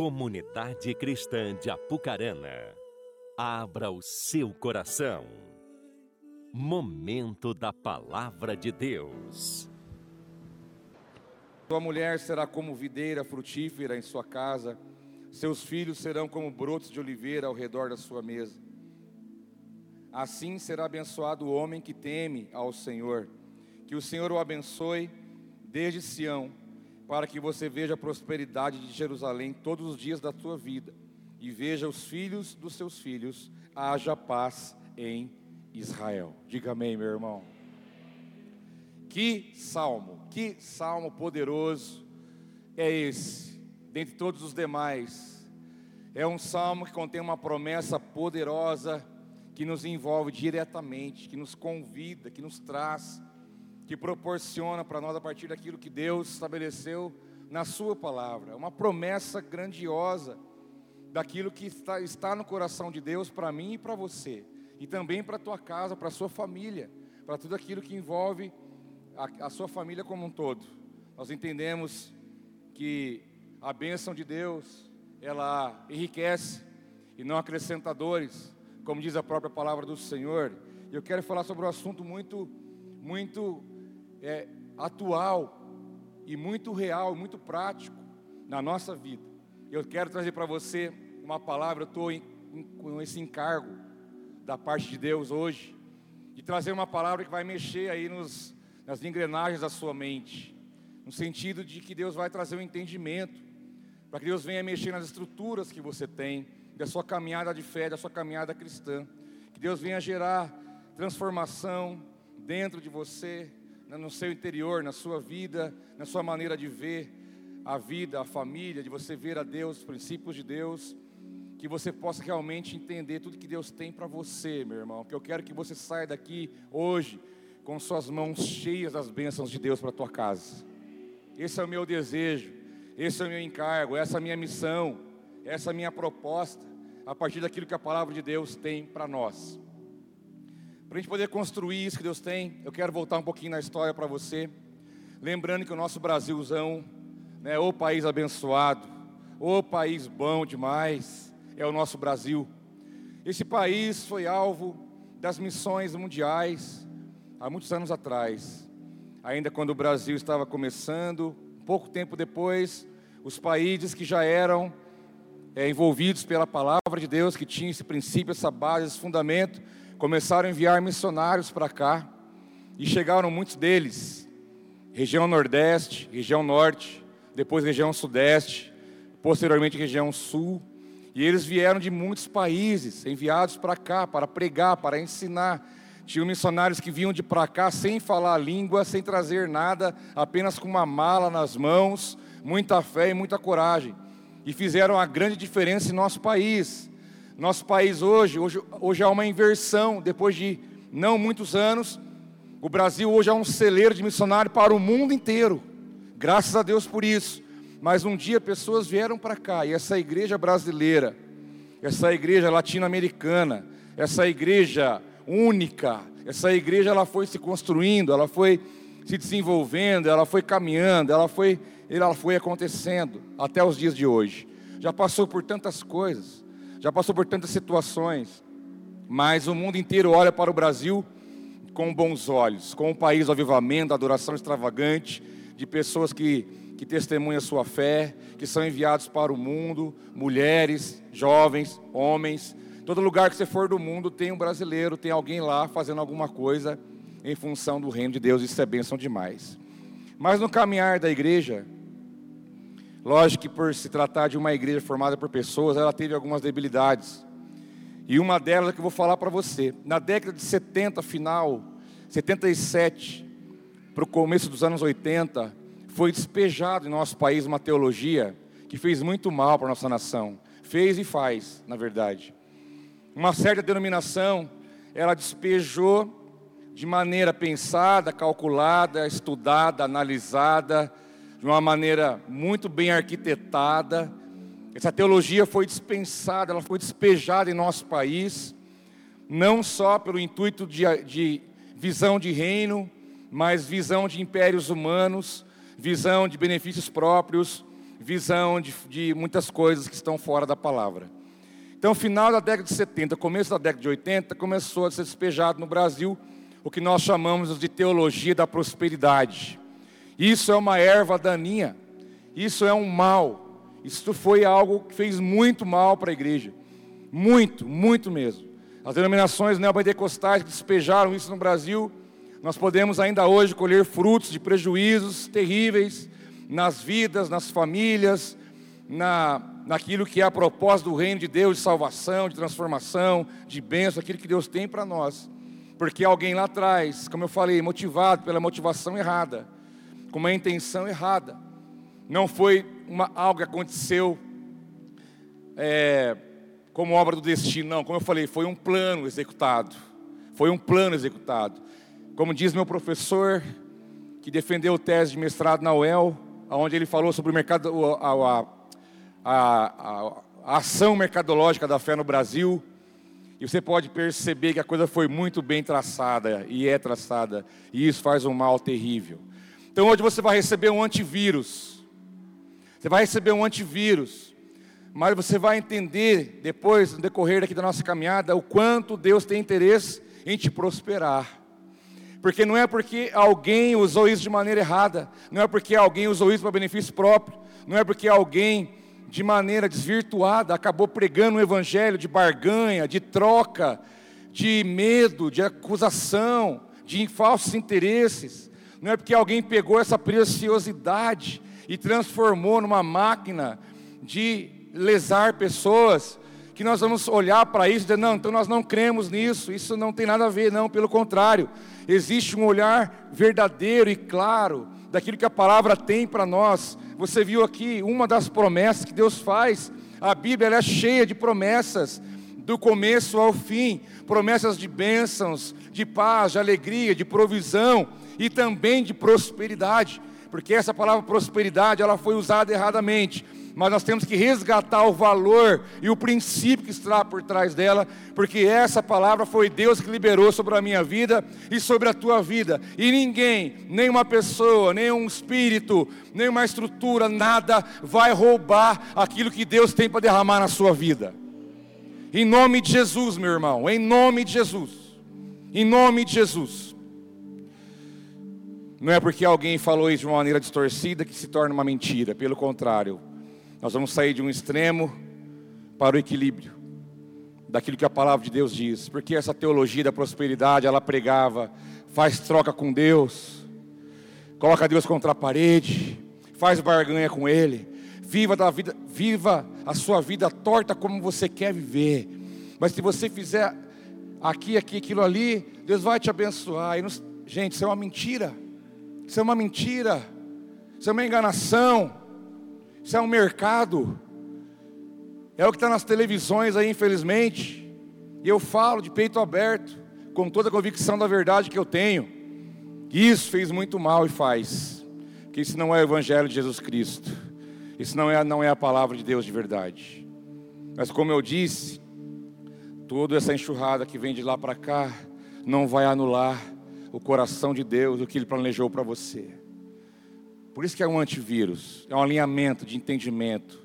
Comunidade Cristã de Apucarana, abra o seu coração. Momento da Palavra de Deus. Sua mulher será como videira frutífera em sua casa, seus filhos serão como brotos de oliveira ao redor da sua mesa. Assim será abençoado o homem que teme ao Senhor. Que o Senhor o abençoe desde Sião, para que você veja a prosperidade de Jerusalém todos os dias da sua vida e veja os filhos dos seus filhos, haja paz em Israel. Diga amém, meu irmão. Que salmo, que salmo poderoso é esse, dentre todos os demais. É um salmo que contém uma promessa poderosa que nos envolve diretamente, que nos convida, que nos traz, que proporciona para nós a partir daquilo que Deus estabeleceu na Sua palavra. Uma promessa grandiosa daquilo que está, está no coração de Deus para mim e para você, e também para a tua casa, para a sua família, para tudo aquilo que envolve a, a sua família como um todo. Nós entendemos que a bênção de Deus, ela enriquece e não acrescenta dores, como diz a própria palavra do Senhor. Eu quero falar sobre um assunto muito, muito é, atual e muito real, muito prático na nossa vida. Eu quero trazer para você uma palavra, eu estou com esse encargo da parte de Deus hoje, de trazer uma palavra que vai mexer aí nos, nas engrenagens da sua mente, no sentido de que Deus vai trazer um entendimento, para que Deus venha mexer nas estruturas que você tem, da sua caminhada de fé, da sua caminhada cristã, que Deus venha gerar transformação dentro de você, no seu interior, na sua vida, na sua maneira de ver a vida, a família, de você ver a Deus, os princípios de Deus, que você possa realmente entender tudo que Deus tem para você, meu irmão. Que eu quero que você saia daqui hoje com suas mãos cheias das bênçãos de Deus para tua casa. Esse é o meu desejo, esse é o meu encargo, essa é a minha missão, essa é a minha proposta, a partir daquilo que a palavra de Deus tem para nós. Para a gente poder construir isso que Deus tem, eu quero voltar um pouquinho na história para você, lembrando que o nosso Brasilzão, né, o país abençoado, o país bom demais, é o nosso Brasil. Esse país foi alvo das missões mundiais, há muitos anos atrás, ainda quando o Brasil estava começando, pouco tempo depois, os países que já eram é, envolvidos pela palavra de Deus, que tinham esse princípio, essa base, esse fundamento, começaram a enviar missionários para cá, e chegaram muitos deles, região Nordeste, região Norte, depois região Sudeste, posteriormente região Sul, e eles vieram de muitos países, enviados para cá, para pregar, para ensinar, tinham missionários que vinham de para cá sem falar a língua, sem trazer nada, apenas com uma mala nas mãos, muita fé e muita coragem. E fizeram a grande diferença em nosso país. Nosso país hoje, hoje, hoje há uma inversão, depois de não muitos anos, o Brasil hoje é um celeiro de missionário para o mundo inteiro. Graças a Deus por isso. Mas um dia pessoas vieram para cá e essa igreja brasileira, essa igreja latino-americana, essa igreja única. Essa igreja ela foi se construindo, ela foi se desenvolvendo, ela foi caminhando, ela foi, ela foi acontecendo até os dias de hoje. Já passou por tantas coisas, já passou por tantas situações, mas o mundo inteiro olha para o Brasil com bons olhos, com um país do avivamento, adoração extravagante, de pessoas que, que testemunham a sua fé, que são enviados para o mundo, mulheres, jovens, homens, Todo lugar que você for do mundo tem um brasileiro, tem alguém lá fazendo alguma coisa em função do reino de Deus. Isso é bênção demais. Mas no caminhar da igreja, lógico que por se tratar de uma igreja formada por pessoas, ela teve algumas debilidades. E uma delas é que eu vou falar para você. Na década de 70, final, 77, para o começo dos anos 80, foi despejado em nosso país uma teologia que fez muito mal para a nossa nação. Fez e faz, na verdade uma certa denominação, ela despejou de maneira pensada, calculada, estudada, analisada, de uma maneira muito bem arquitetada. Essa teologia foi dispensada, ela foi despejada em nosso país, não só pelo intuito de, de visão de reino, mas visão de impérios humanos, visão de benefícios próprios, visão de, de muitas coisas que estão fora da palavra. Então, final da década de 70, começo da década de 80, começou a ser despejado no Brasil o que nós chamamos de teologia da prosperidade. Isso é uma erva daninha, isso é um mal, isso foi algo que fez muito mal para a igreja, muito, muito mesmo. As denominações neopentecostais que despejaram isso no Brasil, nós podemos ainda hoje colher frutos de prejuízos terríveis nas vidas, nas famílias, na, naquilo que é a propósito do reino de Deus, de salvação, de transformação, de bênção, aquilo que Deus tem para nós. Porque alguém lá atrás, como eu falei, motivado pela motivação errada, com uma intenção errada, não foi uma, algo que aconteceu é, como obra do destino, não. Como eu falei, foi um plano executado. Foi um plano executado. Como diz meu professor, que defendeu tese de mestrado na UEL, onde ele falou sobre o mercado, a, a, a, a ação mercadológica da fé no Brasil. E você pode perceber que a coisa foi muito bem traçada e é traçada, e isso faz um mal terrível. Então hoje você vai receber um antivírus. Você vai receber um antivírus. Mas você vai entender depois, no decorrer aqui da nossa caminhada, o quanto Deus tem interesse em te prosperar. Porque não é porque alguém usou isso de maneira errada, não é porque alguém usou isso para benefício próprio, não é porque alguém de maneira desvirtuada acabou pregando um evangelho de barganha, de troca, de medo, de acusação, de falsos interesses. Não é porque alguém pegou essa preciosidade e transformou numa máquina de lesar pessoas, que nós vamos olhar para isso e dizer, não, então nós não cremos nisso, isso não tem nada a ver, não, pelo contrário, existe um olhar verdadeiro e claro daquilo que a palavra tem para nós. Você viu aqui uma das promessas que Deus faz, a Bíblia é cheia de promessas, do começo ao fim, promessas de bênçãos, de paz, de alegria, de provisão e também de prosperidade, porque essa palavra prosperidade ela foi usada erradamente mas nós temos que resgatar o valor e o princípio que está por trás dela, porque essa palavra foi Deus que liberou sobre a minha vida e sobre a tua vida, e ninguém, nenhuma pessoa, nenhum espírito, nenhuma estrutura, nada vai roubar aquilo que Deus tem para derramar na sua vida. Em nome de Jesus, meu irmão, em nome de Jesus, em nome de Jesus. Não é porque alguém falou isso de uma maneira distorcida que se torna uma mentira, pelo contrário, nós vamos sair de um extremo para o equilíbrio daquilo que a palavra de Deus diz, porque essa teologia da prosperidade, ela pregava, faz troca com Deus, coloca Deus contra a parede, faz barganha com Ele, viva da vida, viva a sua vida torta como você quer viver. Mas se você fizer aqui, aqui, aquilo ali, Deus vai te abençoar. Gente, isso é uma mentira. Isso é uma mentira. Isso é uma enganação. Isso é um mercado. É o que está nas televisões aí, infelizmente. E eu falo de peito aberto, com toda a convicção da verdade que eu tenho. Isso fez muito mal e faz. Porque isso não é o Evangelho de Jesus Cristo. Isso não é, não é a palavra de Deus de verdade. Mas como eu disse, toda essa enxurrada que vem de lá para cá não vai anular o coração de Deus, o que Ele planejou para você. Por isso que é um antivírus, é um alinhamento de entendimento,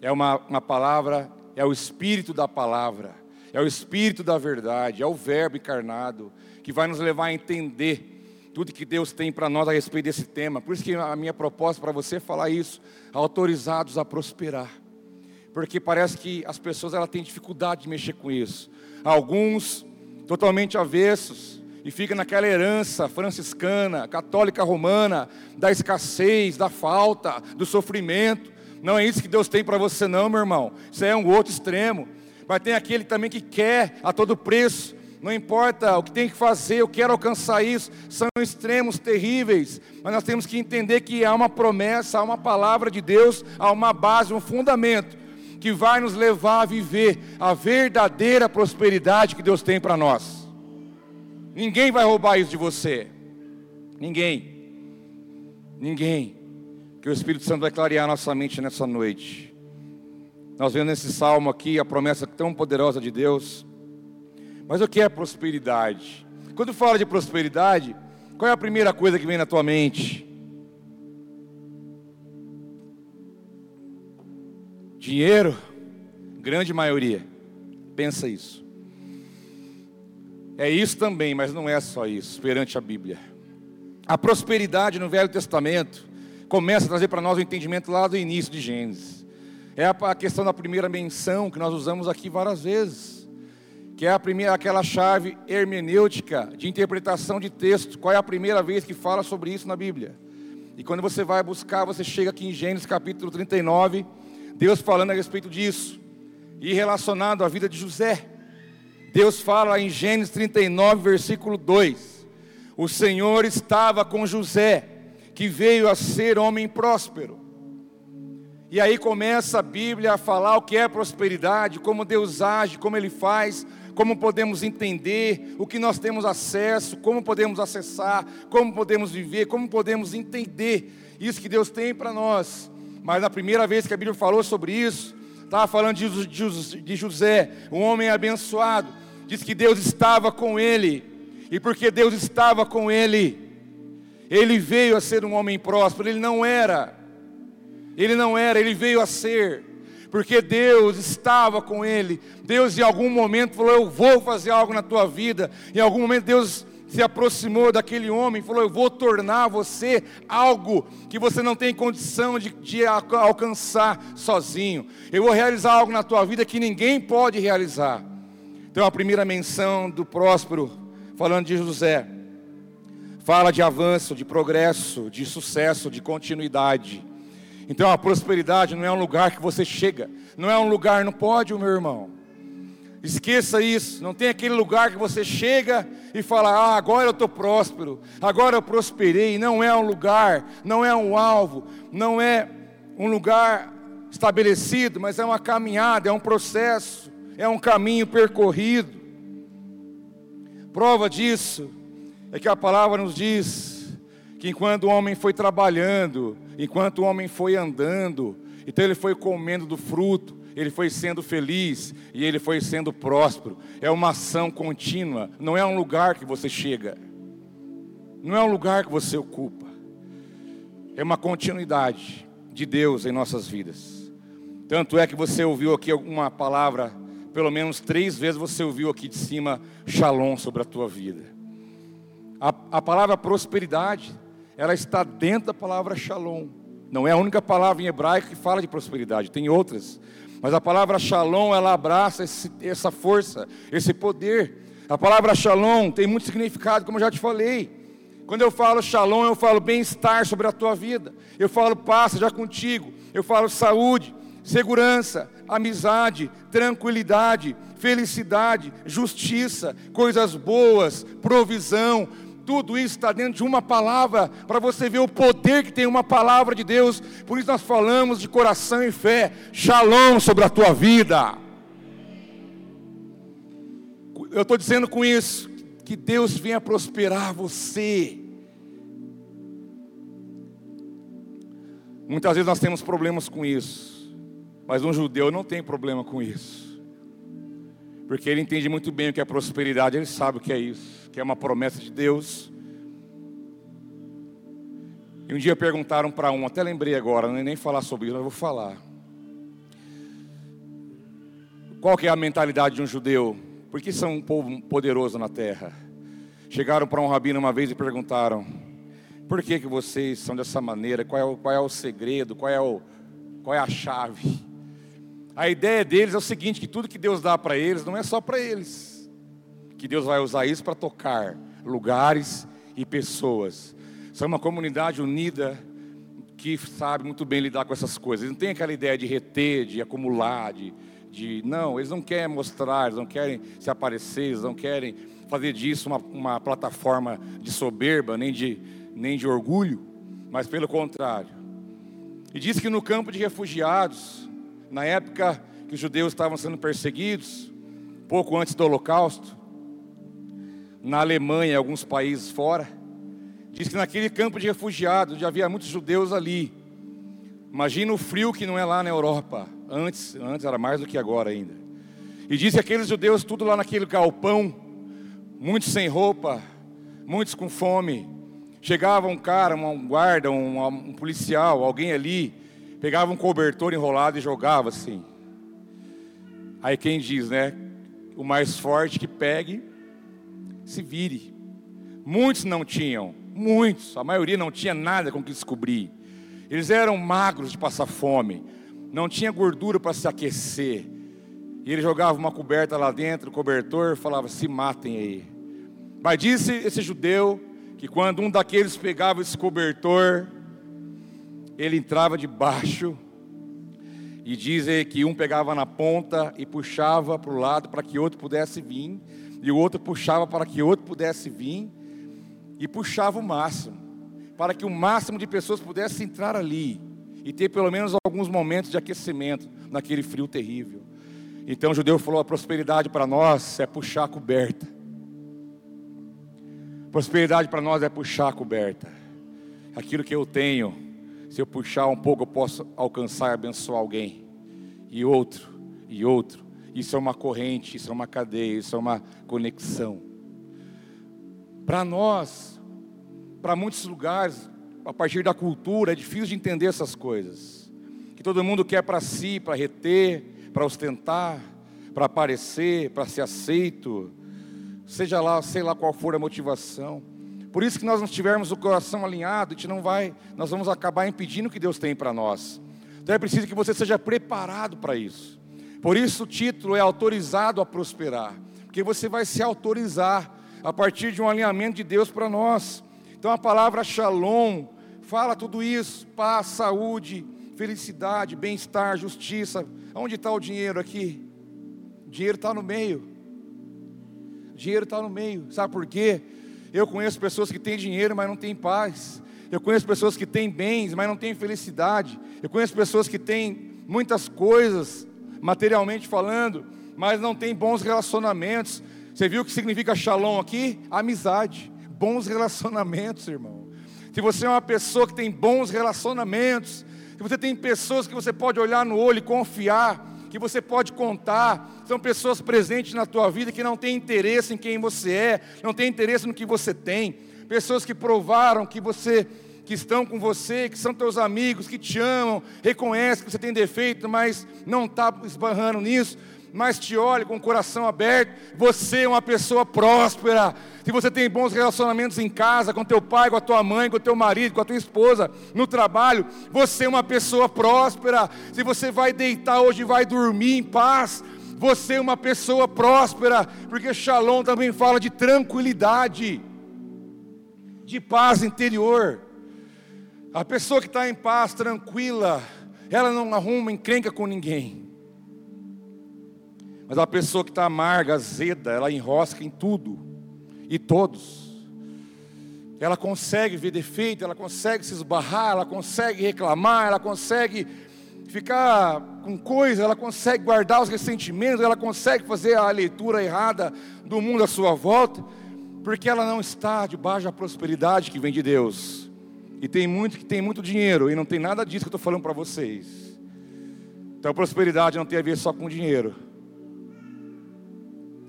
é uma, uma palavra, é o espírito da palavra, é o espírito da verdade, é o verbo encarnado, que vai nos levar a entender tudo que Deus tem para nós a respeito desse tema. Por isso que a minha proposta para você é falar isso, autorizados a prosperar. Porque parece que as pessoas ela têm dificuldade de mexer com isso. Alguns totalmente avessos, e fica naquela herança franciscana, católica romana, da escassez, da falta, do sofrimento. Não é isso que Deus tem para você, não, meu irmão. Isso é um outro extremo. Mas tem aquele também que quer a todo preço, não importa o que tem que fazer, eu quero alcançar isso. São extremos terríveis, mas nós temos que entender que há uma promessa, há uma palavra de Deus, há uma base, um fundamento que vai nos levar a viver a verdadeira prosperidade que Deus tem para nós. Ninguém vai roubar isso de você. Ninguém. Ninguém. Que o Espírito Santo vai clarear nossa mente nessa noite. Nós vemos nesse salmo aqui a promessa tão poderosa de Deus. Mas o que é prosperidade? Quando fala de prosperidade, qual é a primeira coisa que vem na tua mente? Dinheiro, grande maioria. Pensa isso. É isso também, mas não é só isso, perante a Bíblia. A prosperidade no Velho Testamento começa a trazer para nós o entendimento lá do início de Gênesis. É a questão da primeira menção que nós usamos aqui várias vezes, que é a primeira, aquela chave hermenêutica de interpretação de texto. Qual é a primeira vez que fala sobre isso na Bíblia? E quando você vai buscar, você chega aqui em Gênesis capítulo 39, Deus falando a respeito disso, e relacionado à vida de José. Deus fala em Gênesis 39, versículo 2: O Senhor estava com José, que veio a ser homem próspero. E aí começa a Bíblia a falar o que é prosperidade, como Deus age, como Ele faz, como podemos entender, o que nós temos acesso, como podemos acessar, como podemos viver, como podemos entender isso que Deus tem para nós. Mas na primeira vez que a Bíblia falou sobre isso, estava falando de José, um homem abençoado, diz que Deus estava com ele, e porque Deus estava com ele, ele veio a ser um homem próspero, ele não era, ele não era, ele veio a ser, porque Deus estava com ele. Deus em algum momento falou: Eu vou fazer algo na tua vida. Em algum momento Deus se aproximou daquele homem e falou: Eu vou tornar você algo que você não tem condição de, de alcançar sozinho. Eu vou realizar algo na tua vida que ninguém pode realizar. Então, a primeira menção do próspero, falando de José, fala de avanço, de progresso, de sucesso, de continuidade. Então, a prosperidade não é um lugar que você chega, não é um lugar no pódio, meu irmão. Esqueça isso. Não tem aquele lugar que você chega e fala: Ah, agora eu estou próspero, agora eu prosperei. Não é um lugar, não é um alvo, não é um lugar estabelecido, mas é uma caminhada, é um processo, é um caminho percorrido. Prova disso é que a palavra nos diz que enquanto o homem foi trabalhando, enquanto o homem foi andando, então ele foi comendo do fruto, ele foi sendo feliz e ele foi sendo próspero. É uma ação contínua, não é um lugar que você chega, não é um lugar que você ocupa, é uma continuidade de Deus em nossas vidas. Tanto é que você ouviu aqui uma palavra, pelo menos três vezes você ouviu aqui de cima, shalom sobre a tua vida. A, a palavra prosperidade, ela está dentro da palavra shalom. Não é a única palavra em hebraico que fala de prosperidade, tem outras. Mas a palavra shalom, ela abraça esse, essa força, esse poder. A palavra shalom tem muito significado, como eu já te falei. Quando eu falo shalom, eu falo bem-estar sobre a tua vida. Eu falo paz já contigo. Eu falo saúde, segurança, amizade, tranquilidade, felicidade, justiça, coisas boas, provisão, tudo isso está dentro de uma palavra, para você ver o poder que tem uma palavra de Deus. Por isso nós falamos de coração e fé. Shalom sobre a tua vida. Eu estou dizendo com isso que Deus venha prosperar você. Muitas vezes nós temos problemas com isso, mas um judeu não tem problema com isso, porque ele entende muito bem o que é prosperidade, ele sabe o que é isso que é uma promessa de Deus. E um dia perguntaram para um, até lembrei agora, nem falar sobre isso, mas vou falar. Qual que é a mentalidade de um judeu? Por que são um povo poderoso na terra? Chegaram para um rabino uma vez e perguntaram: Por que, que vocês são dessa maneira? Qual é o, qual é o segredo? Qual é, o, qual é a chave? A ideia deles é o seguinte: que tudo que Deus dá para eles não é só para eles que Deus vai usar isso para tocar lugares e pessoas. São uma comunidade unida que sabe muito bem lidar com essas coisas. Eles não tem aquela ideia de reter, de acumular, de, de não, eles não querem mostrar, eles não querem se aparecer, eles não querem fazer disso uma, uma plataforma de soberba, nem de, nem de orgulho, mas pelo contrário. E diz que no campo de refugiados, na época que os judeus estavam sendo perseguidos, pouco antes do Holocausto, na Alemanha e alguns países fora. Diz que naquele campo de refugiados já havia muitos judeus ali. Imagina o frio que não é lá na Europa. Antes, antes era mais do que agora ainda. E diz que aqueles judeus tudo lá naquele galpão, muitos sem roupa, muitos com fome. Chegava um cara, um guarda, um, um policial, alguém ali, pegava um cobertor enrolado e jogava assim. Aí quem diz, né? O mais forte que pegue, se vire. Muitos não tinham, muitos, a maioria não tinha nada com que descobrir. Eles eram magros de passar fome, não tinha gordura para se aquecer. E ele jogava uma coberta lá dentro, o cobertor falava: se matem aí. Mas disse esse judeu que quando um daqueles pegava esse cobertor, ele entrava debaixo e dizem que um pegava na ponta e puxava para o lado para que outro pudesse vir, e o outro puxava para que outro pudesse vir, e puxava o máximo, para que o máximo de pessoas pudesse entrar ali e ter pelo menos alguns momentos de aquecimento naquele frio terrível. Então o judeu falou: a prosperidade para nós é puxar a coberta. Prosperidade para nós é puxar a coberta. Aquilo que eu tenho se eu puxar um pouco, eu posso alcançar e abençoar alguém. E outro, e outro. Isso é uma corrente, isso é uma cadeia, isso é uma conexão. Para nós, para muitos lugares, a partir da cultura, é difícil de entender essas coisas. Que todo mundo quer para si, para reter, para ostentar, para aparecer, para ser aceito, seja lá, sei lá qual for a motivação. Por isso que nós não tivermos o coração alinhado, a gente não vai, nós vamos acabar impedindo o que Deus tem para nós. Então é preciso que você seja preparado para isso. Por isso o título é autorizado a prosperar, porque você vai se autorizar a partir de um alinhamento de Deus para nós. Então a palavra Shalom fala tudo isso: paz, saúde, felicidade, bem-estar, justiça. Onde está o dinheiro aqui? O dinheiro está no meio. O dinheiro está no meio. Sabe por quê? Eu conheço pessoas que têm dinheiro, mas não têm paz. Eu conheço pessoas que têm bens, mas não têm felicidade. Eu conheço pessoas que têm muitas coisas, materialmente falando, mas não têm bons relacionamentos. Você viu o que significa shalom aqui? Amizade, bons relacionamentos, irmão. Se você é uma pessoa que tem bons relacionamentos, se você tem pessoas que você pode olhar no olho e confiar, que você pode contar, são pessoas presentes na tua vida que não têm interesse em quem você é, não têm interesse no que você tem, pessoas que provaram que você que estão com você, que são teus amigos, que te amam, reconhecem que você tem defeito, mas não está esbarrando nisso, mas te olha com o coração aberto. Você é uma pessoa próspera. Se você tem bons relacionamentos em casa, com teu pai, com a tua mãe, com teu marido, com a tua esposa, no trabalho, você é uma pessoa próspera. Se você vai deitar hoje e vai dormir em paz, você é uma pessoa próspera, porque Shalom também fala de tranquilidade, de paz interior. A pessoa que está em paz, tranquila, ela não arruma encrenca com ninguém. Mas a pessoa que está amarga, azeda, ela enrosca em tudo e todos. Ela consegue ver defeito, ela consegue se esbarrar, ela consegue reclamar, ela consegue ficar com coisa, ela consegue guardar os ressentimentos, ela consegue fazer a leitura errada do mundo à sua volta, porque ela não está debaixo da prosperidade que vem de Deus. E tem muito que tem muito dinheiro e não tem nada disso que eu estou falando para vocês. Então, prosperidade não tem a ver só com dinheiro.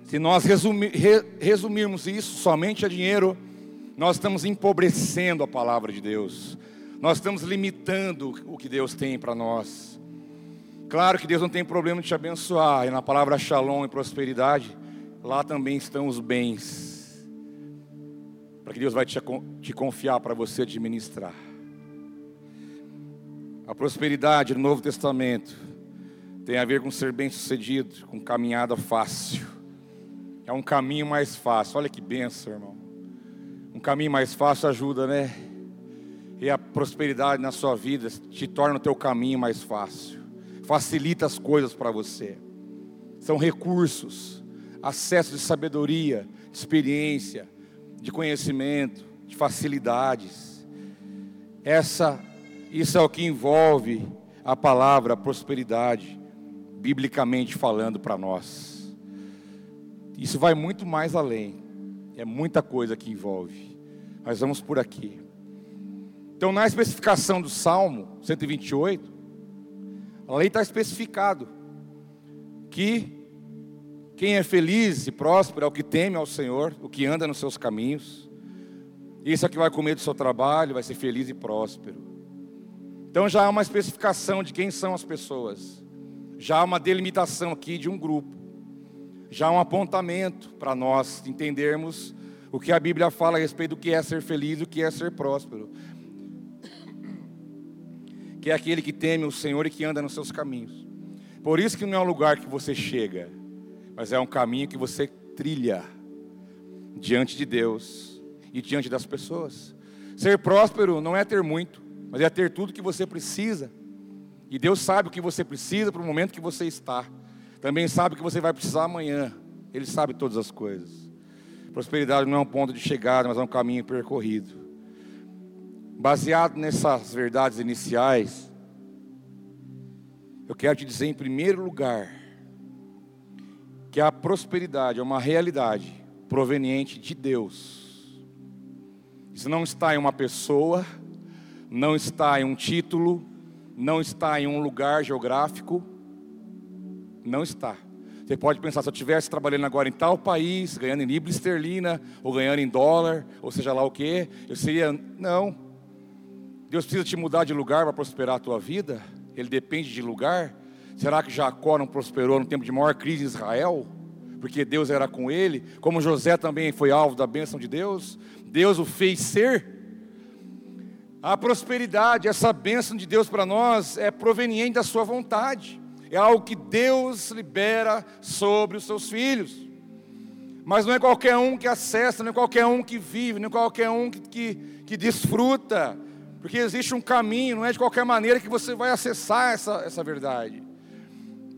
Se nós re, resumirmos isso somente a dinheiro, nós estamos empobrecendo a palavra de Deus, nós estamos limitando o que Deus tem para nós. Claro que Deus não tem problema de te abençoar, e na palavra shalom e prosperidade, lá também estão os bens, para que Deus vai te, te confiar para você administrar. A prosperidade no Novo Testamento tem a ver com ser bem sucedido, com caminhada fácil. É um caminho mais fácil. Olha que benção, irmão. Um caminho mais fácil ajuda, né? E a prosperidade na sua vida te torna o teu caminho mais fácil. Facilita as coisas para você. São recursos, acesso de sabedoria, experiência, de conhecimento, de facilidades. Essa, isso é o que envolve a palavra prosperidade, biblicamente falando para nós. Isso vai muito mais além. É muita coisa que envolve. Mas vamos por aqui. Então, na especificação do Salmo 128, a lei está especificado que quem é feliz e próspero é o que teme ao Senhor, o que anda nos seus caminhos. Isso é que vai comer do seu trabalho, vai ser feliz e próspero. Então já há uma especificação de quem são as pessoas, já há uma delimitação aqui de um grupo, já há um apontamento para nós entendermos o que a Bíblia fala a respeito do que é ser feliz e o que é ser próspero. Que é aquele que teme o Senhor e que anda nos seus caminhos. Por isso que não é um lugar que você chega, mas é um caminho que você trilha diante de Deus e diante das pessoas. Ser próspero não é ter muito, mas é ter tudo que você precisa. E Deus sabe o que você precisa para o momento que você está. Também sabe o que você vai precisar amanhã. Ele sabe todas as coisas. Prosperidade não é um ponto de chegada, mas é um caminho percorrido. Baseado nessas verdades iniciais, eu quero te dizer em primeiro lugar que a prosperidade é uma realidade proveniente de Deus. Isso não está em uma pessoa, não está em um título, não está em um lugar geográfico, não está. Você pode pensar, se eu estivesse trabalhando agora em tal país, ganhando em libra esterlina, ou ganhando em dólar, ou seja lá o que, eu seria. Não. Deus precisa te mudar de lugar para prosperar a tua vida? Ele depende de lugar? Será que Jacó não prosperou no tempo de maior crise em Israel? Porque Deus era com ele, como José também foi alvo da bênção de Deus, Deus o fez ser. A prosperidade, essa bênção de Deus para nós é proveniente da sua vontade é algo que Deus libera sobre os seus filhos. Mas não é qualquer um que acessa, não é qualquer um que vive, não é qualquer um que, que, que desfruta, porque existe um caminho, não é de qualquer maneira que você vai acessar essa, essa verdade.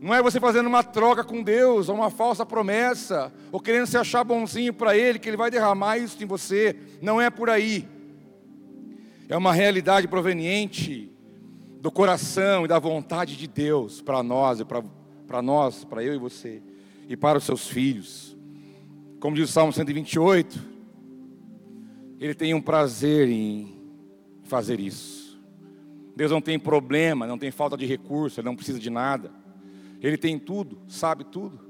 Não é você fazendo uma troca com Deus, ou uma falsa promessa, ou querendo se achar bonzinho para Ele, que Ele vai derramar isso em você. Não é por aí. É uma realidade proveniente do coração e da vontade de Deus para nós para nós, para eu e você, e para os seus filhos. Como diz o Salmo 128, ele tem um prazer em fazer isso. Deus não tem problema, não tem falta de recurso, ele não precisa de nada. Ele tem tudo, sabe tudo.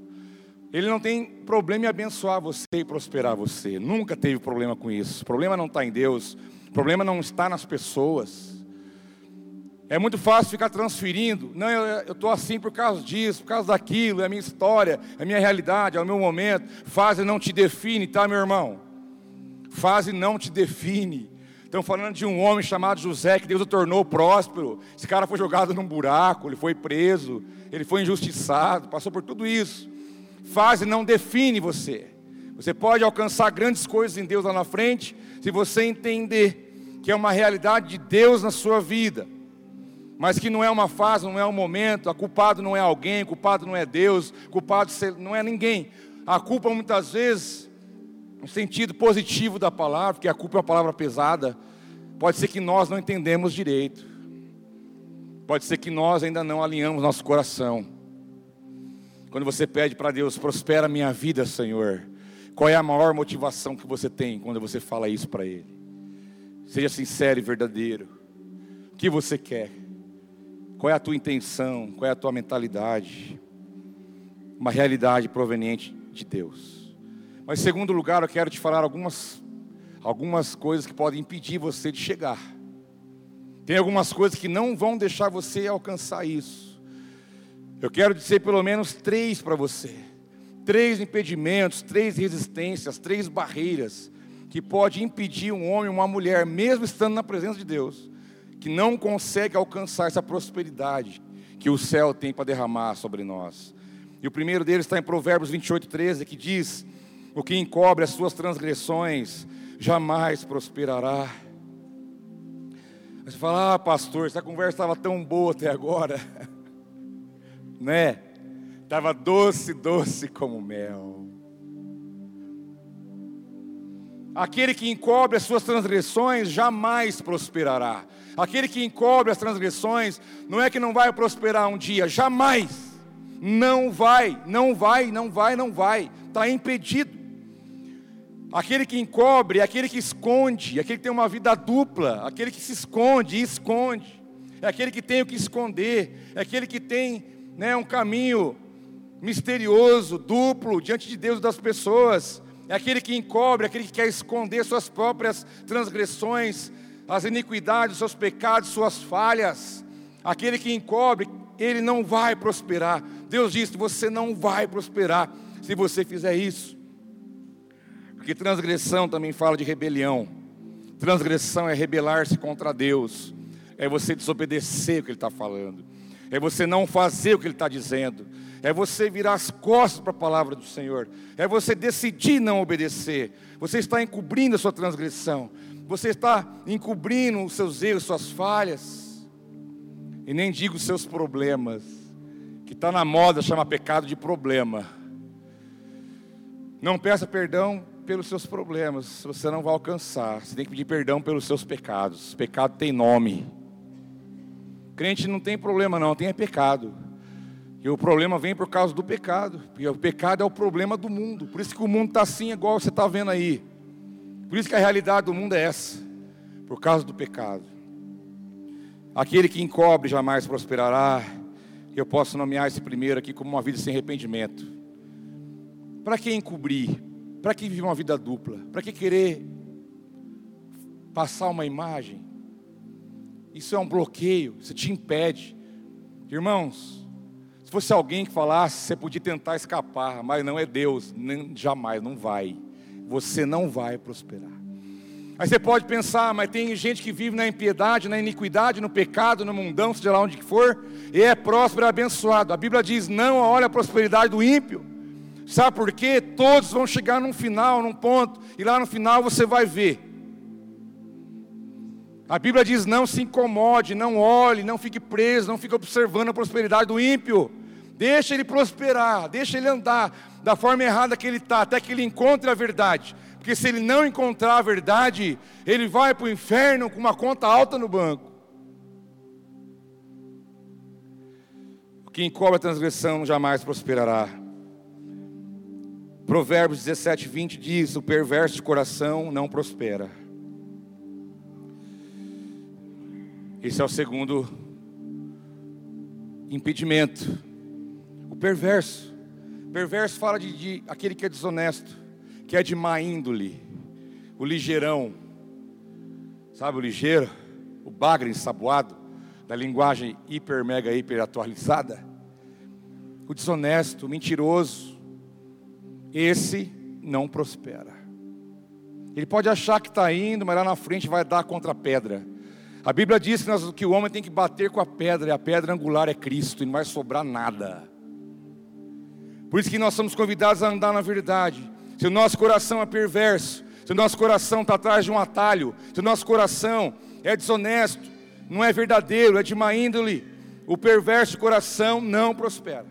Ele não tem problema em abençoar você e prosperar você. Nunca teve problema com isso. O problema não está em Deus. O problema não está nas pessoas. É muito fácil ficar transferindo. Não, eu estou assim por causa disso, por causa daquilo, é a minha história, é a minha realidade, é o meu momento. Fase não te define, tá, meu irmão? Fase não te define. Estamos falando de um homem chamado José, que Deus o tornou próspero. Esse cara foi jogado num buraco, ele foi preso, ele foi injustiçado, passou por tudo isso. Fase não define você. Você pode alcançar grandes coisas em Deus lá na frente, se você entender que é uma realidade de Deus na sua vida mas que não é uma fase, não é um momento, a culpado não é alguém, culpado não é Deus, culpado não é ninguém. A culpa muitas vezes, no sentido positivo da palavra, porque a culpa é uma palavra pesada, pode ser que nós não entendemos direito. Pode ser que nós ainda não alinhamos nosso coração. Quando você pede para Deus, prospera minha vida, Senhor. Qual é a maior motivação que você tem quando você fala isso para Ele? Seja sincero e verdadeiro. O que você quer? Qual é a tua intenção? Qual é a tua mentalidade? Uma realidade proveniente de Deus. Mas, segundo lugar, eu quero te falar algumas, algumas coisas que podem impedir você de chegar. Tem algumas coisas que não vão deixar você alcançar isso. Eu quero dizer pelo menos três para você. Três impedimentos, três resistências, três barreiras que pode impedir um homem ou uma mulher, mesmo estando na presença de Deus, que não consegue alcançar essa prosperidade que o céu tem para derramar sobre nós. E o primeiro deles está em Provérbios 28, 13, que diz: O que encobre as suas transgressões jamais prosperará. Você fala, ah, pastor, essa conversa estava tão boa até agora, né? Estava doce, doce como mel. Aquele que encobre as suas transgressões jamais prosperará. Aquele que encobre as transgressões, não é que não vai prosperar um dia, jamais. Não vai, não vai, não vai, não vai. Está impedido. Aquele que encobre, aquele que esconde, aquele que tem uma vida dupla, aquele que se esconde e esconde, é aquele que tem o que esconder, é aquele que tem né, um caminho misterioso, duplo, diante de Deus das pessoas, é aquele que encobre, é aquele que quer esconder suas próprias transgressões, as iniquidades, seus pecados, suas falhas. Aquele que encobre, ele não vai prosperar. Deus disse: você não vai prosperar se você fizer isso. Porque transgressão também fala de rebelião. Transgressão é rebelar-se contra Deus, é você desobedecer o que Ele está falando, é você não fazer o que Ele está dizendo, é você virar as costas para a palavra do Senhor, é você decidir não obedecer. Você está encobrindo a sua transgressão, você está encobrindo os seus erros, suas falhas, e nem digo os seus problemas, que está na moda chama pecado de problema. Não peça perdão pelos seus problemas, você não vai alcançar. Você tem que pedir perdão pelos seus pecados. Pecado tem nome. Crente não tem problema não, tem é pecado. E o problema vem por causa do pecado. Porque o pecado é o problema do mundo. Por isso que o mundo está assim, igual você está vendo aí. Por isso que a realidade do mundo é essa. Por causa do pecado. Aquele que encobre jamais prosperará. Eu posso nomear esse primeiro aqui como uma vida sem arrependimento. Para que encobrir? Para que viver uma vida dupla? Para que querer passar uma imagem? Isso é um bloqueio, isso te impede. Irmãos, se fosse alguém que falasse, você podia tentar escapar, mas não é Deus, nem, jamais, não vai. Você não vai prosperar. Aí você pode pensar, mas tem gente que vive na impiedade, na iniquidade, no pecado, no mundão, seja lá onde for, e é próspero e abençoado. A Bíblia diz: não olha a prosperidade do ímpio. Sabe por quê? Todos vão chegar num final, num ponto, e lá no final você vai ver. A Bíblia diz: não se incomode, não olhe, não fique preso, não fique observando a prosperidade do ímpio. Deixa ele prosperar, deixa ele andar da forma errada que ele está, até que ele encontre a verdade. Porque se ele não encontrar a verdade, ele vai para o inferno com uma conta alta no banco. Quem encobre a transgressão jamais prosperará. Provérbios 17, 20 diz: O perverso de coração não prospera. Esse é o segundo impedimento. O perverso. O perverso fala de, de aquele que é desonesto, que é de má índole, o ligeirão. Sabe o ligeiro? O bagre ensaboado, da linguagem hiper, mega, hiper atualizada. O desonesto, o mentiroso, esse não prospera. Ele pode achar que está indo, mas lá na frente vai dar contra a pedra. A Bíblia diz que, o homem tem que bater com a pedra, e a pedra angular é Cristo, e não vai sobrar nada. Por isso que nós somos convidados a andar na verdade. Se o nosso coração é perverso, se o nosso coração está atrás de um atalho, se o nosso coração é desonesto, não é verdadeiro, é de má índole, o perverso coração não prospera.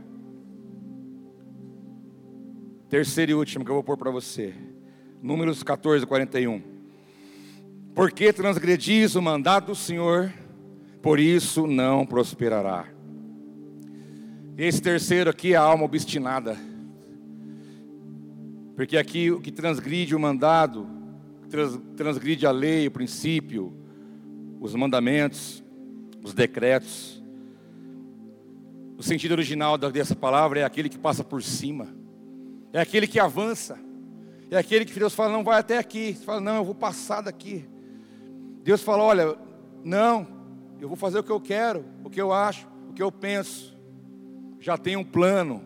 Terceiro e último que eu vou pôr para você. Números 14, 41. Porque transgredis o mandado do Senhor, por isso não prosperará. Esse terceiro aqui é a alma obstinada. Porque aqui o que transgride o mandado, trans, transgride a lei, o princípio, os mandamentos, os decretos. O sentido original dessa palavra é aquele que passa por cima é aquele que avança, é aquele que Deus fala, não vai até aqui, você fala, não, eu vou passar daqui. Deus fala, olha, não, eu vou fazer o que eu quero, o que eu acho, o que eu penso, já tenho um plano,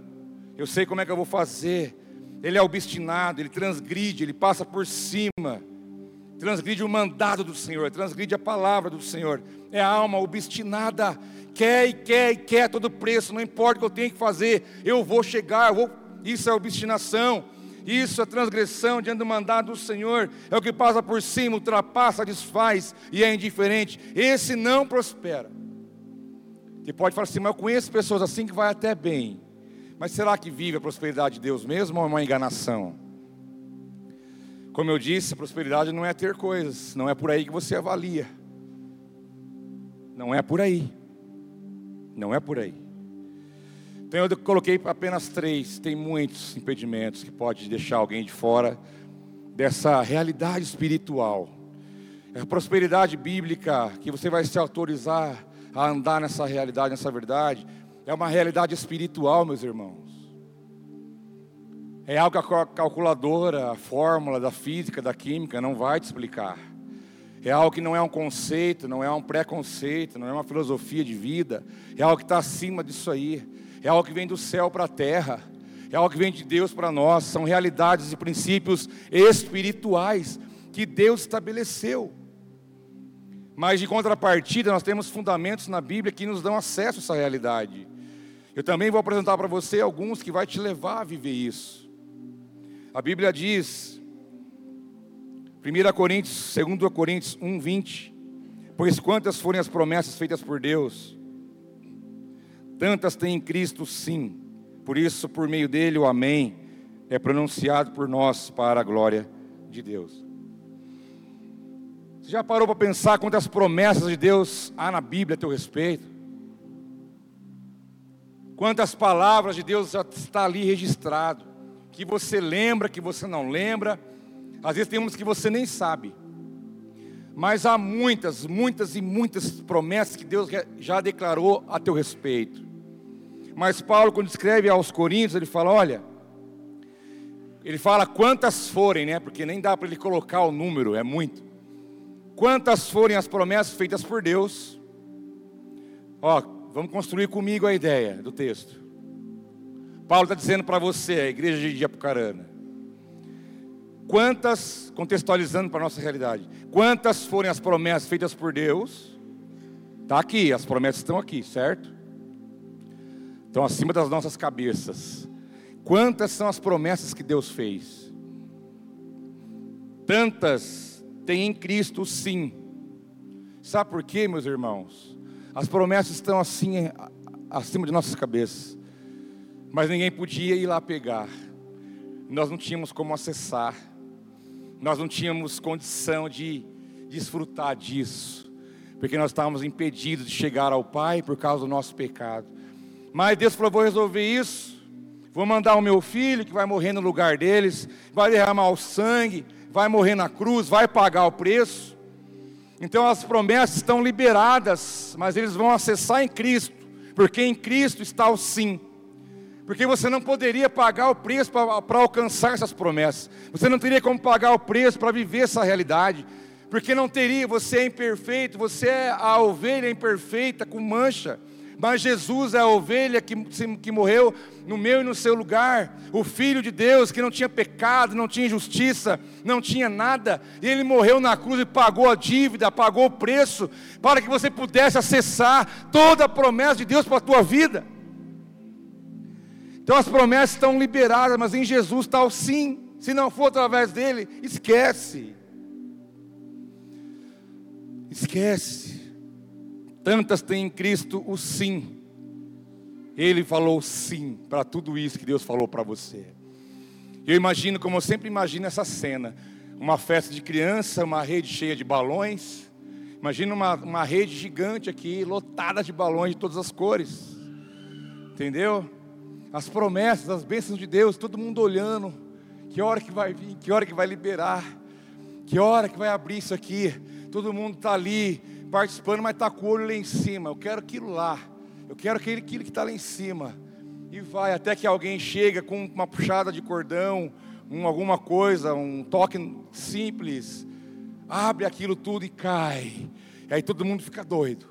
eu sei como é que eu vou fazer. Ele é obstinado, ele transgride, ele passa por cima, transgride o mandado do Senhor, transgride a palavra do Senhor. É a alma obstinada, quer e quer e quer todo preço, não importa o que eu tenho que fazer, eu vou chegar, eu vou isso é obstinação, isso é transgressão diante do mandado do Senhor, é o que passa por cima, ultrapassa, desfaz e é indiferente. Esse não prospera. E pode falar assim, mas eu conheço pessoas assim que vai até bem. Mas será que vive a prosperidade de Deus mesmo ou é uma enganação? Como eu disse, a prosperidade não é ter coisas, não é por aí que você avalia. Não é por aí. Não é por aí. Então eu coloquei apenas três, tem muitos impedimentos que pode deixar alguém de fora dessa realidade espiritual. É a prosperidade bíblica que você vai se autorizar a andar nessa realidade, nessa verdade, é uma realidade espiritual, meus irmãos. É algo que a calculadora, a fórmula da física, da química não vai te explicar. É algo que não é um conceito, não é um preconceito, não é uma filosofia de vida. É algo que está acima disso aí. É algo que vem do céu para a terra. É algo que vem de Deus para nós. São realidades e princípios espirituais que Deus estabeleceu. Mas de contrapartida, nós temos fundamentos na Bíblia que nos dão acesso a essa realidade. Eu também vou apresentar para você alguns que vai te levar a viver isso. A Bíblia diz, 1 Coríntios, 2 Coríntios 1, 20, pois quantas forem as promessas feitas por Deus, tantas tem em Cristo sim, por isso, por meio dele, o Amém é pronunciado por nós para a glória de Deus. Você já parou para pensar quantas promessas de Deus há na Bíblia a teu respeito? Quantas palavras de Deus já está ali registrado, que você lembra, que você não lembra, às vezes tem umas que você nem sabe. Mas há muitas, muitas e muitas promessas que Deus já declarou a teu respeito. Mas Paulo, quando escreve aos Coríntios, ele fala: olha, ele fala quantas forem, né? Porque nem dá para ele colocar o número, é muito quantas forem as promessas feitas por Deus. Ó, vamos construir comigo a ideia do texto. Paulo está dizendo para você, a igreja de Apucarana, quantas, contextualizando para a nossa realidade, quantas forem as promessas feitas por Deus, está aqui, as promessas estão aqui, certo? Estão acima das nossas cabeças. Quantas são as promessas que Deus fez? Tantas tem em Cristo sim. Sabe por quê, meus irmãos? As promessas estão assim acima de nossas cabeças. Mas ninguém podia ir lá pegar. Nós não tínhamos como acessar. Nós não tínhamos condição de desfrutar disso. Porque nós estávamos impedidos de chegar ao Pai por causa do nosso pecado. Mas Deus falou: vou resolver isso. Vou mandar o meu filho que vai morrer no lugar deles, vai derramar o sangue, vai morrer na cruz, vai pagar o preço. Então as promessas estão liberadas, mas eles vão acessar em Cristo, porque em Cristo está o sim. Porque você não poderia pagar o preço para alcançar essas promessas. Você não teria como pagar o preço para viver essa realidade. Porque não teria, você é imperfeito, você é a ovelha imperfeita com mancha. Mas Jesus é a ovelha que, que morreu no meu e no seu lugar, o Filho de Deus que não tinha pecado, não tinha injustiça, não tinha nada, e ele morreu na cruz e pagou a dívida, pagou o preço, para que você pudesse acessar toda a promessa de Deus para a tua vida. Então as promessas estão liberadas, mas em Jesus está o sim. Se não for através dele, esquece. Esquece. Tantas tem em Cristo o sim. Ele falou sim para tudo isso que Deus falou para você. Eu imagino, como eu sempre imagino essa cena: uma festa de criança, uma rede cheia de balões. Imagina uma, uma rede gigante aqui, lotada de balões de todas as cores. Entendeu? As promessas, as bênçãos de Deus, todo mundo olhando. Que hora que vai vir, que hora que vai liberar, que hora que vai abrir isso aqui. Todo mundo está ali participando, mas está com o olho lá em cima. Eu quero aquilo lá. Eu quero aquele, aquilo que está lá em cima. E vai até que alguém chega com uma puxada de cordão, um, alguma coisa, um toque simples, abre aquilo tudo e cai. E aí todo mundo fica doido.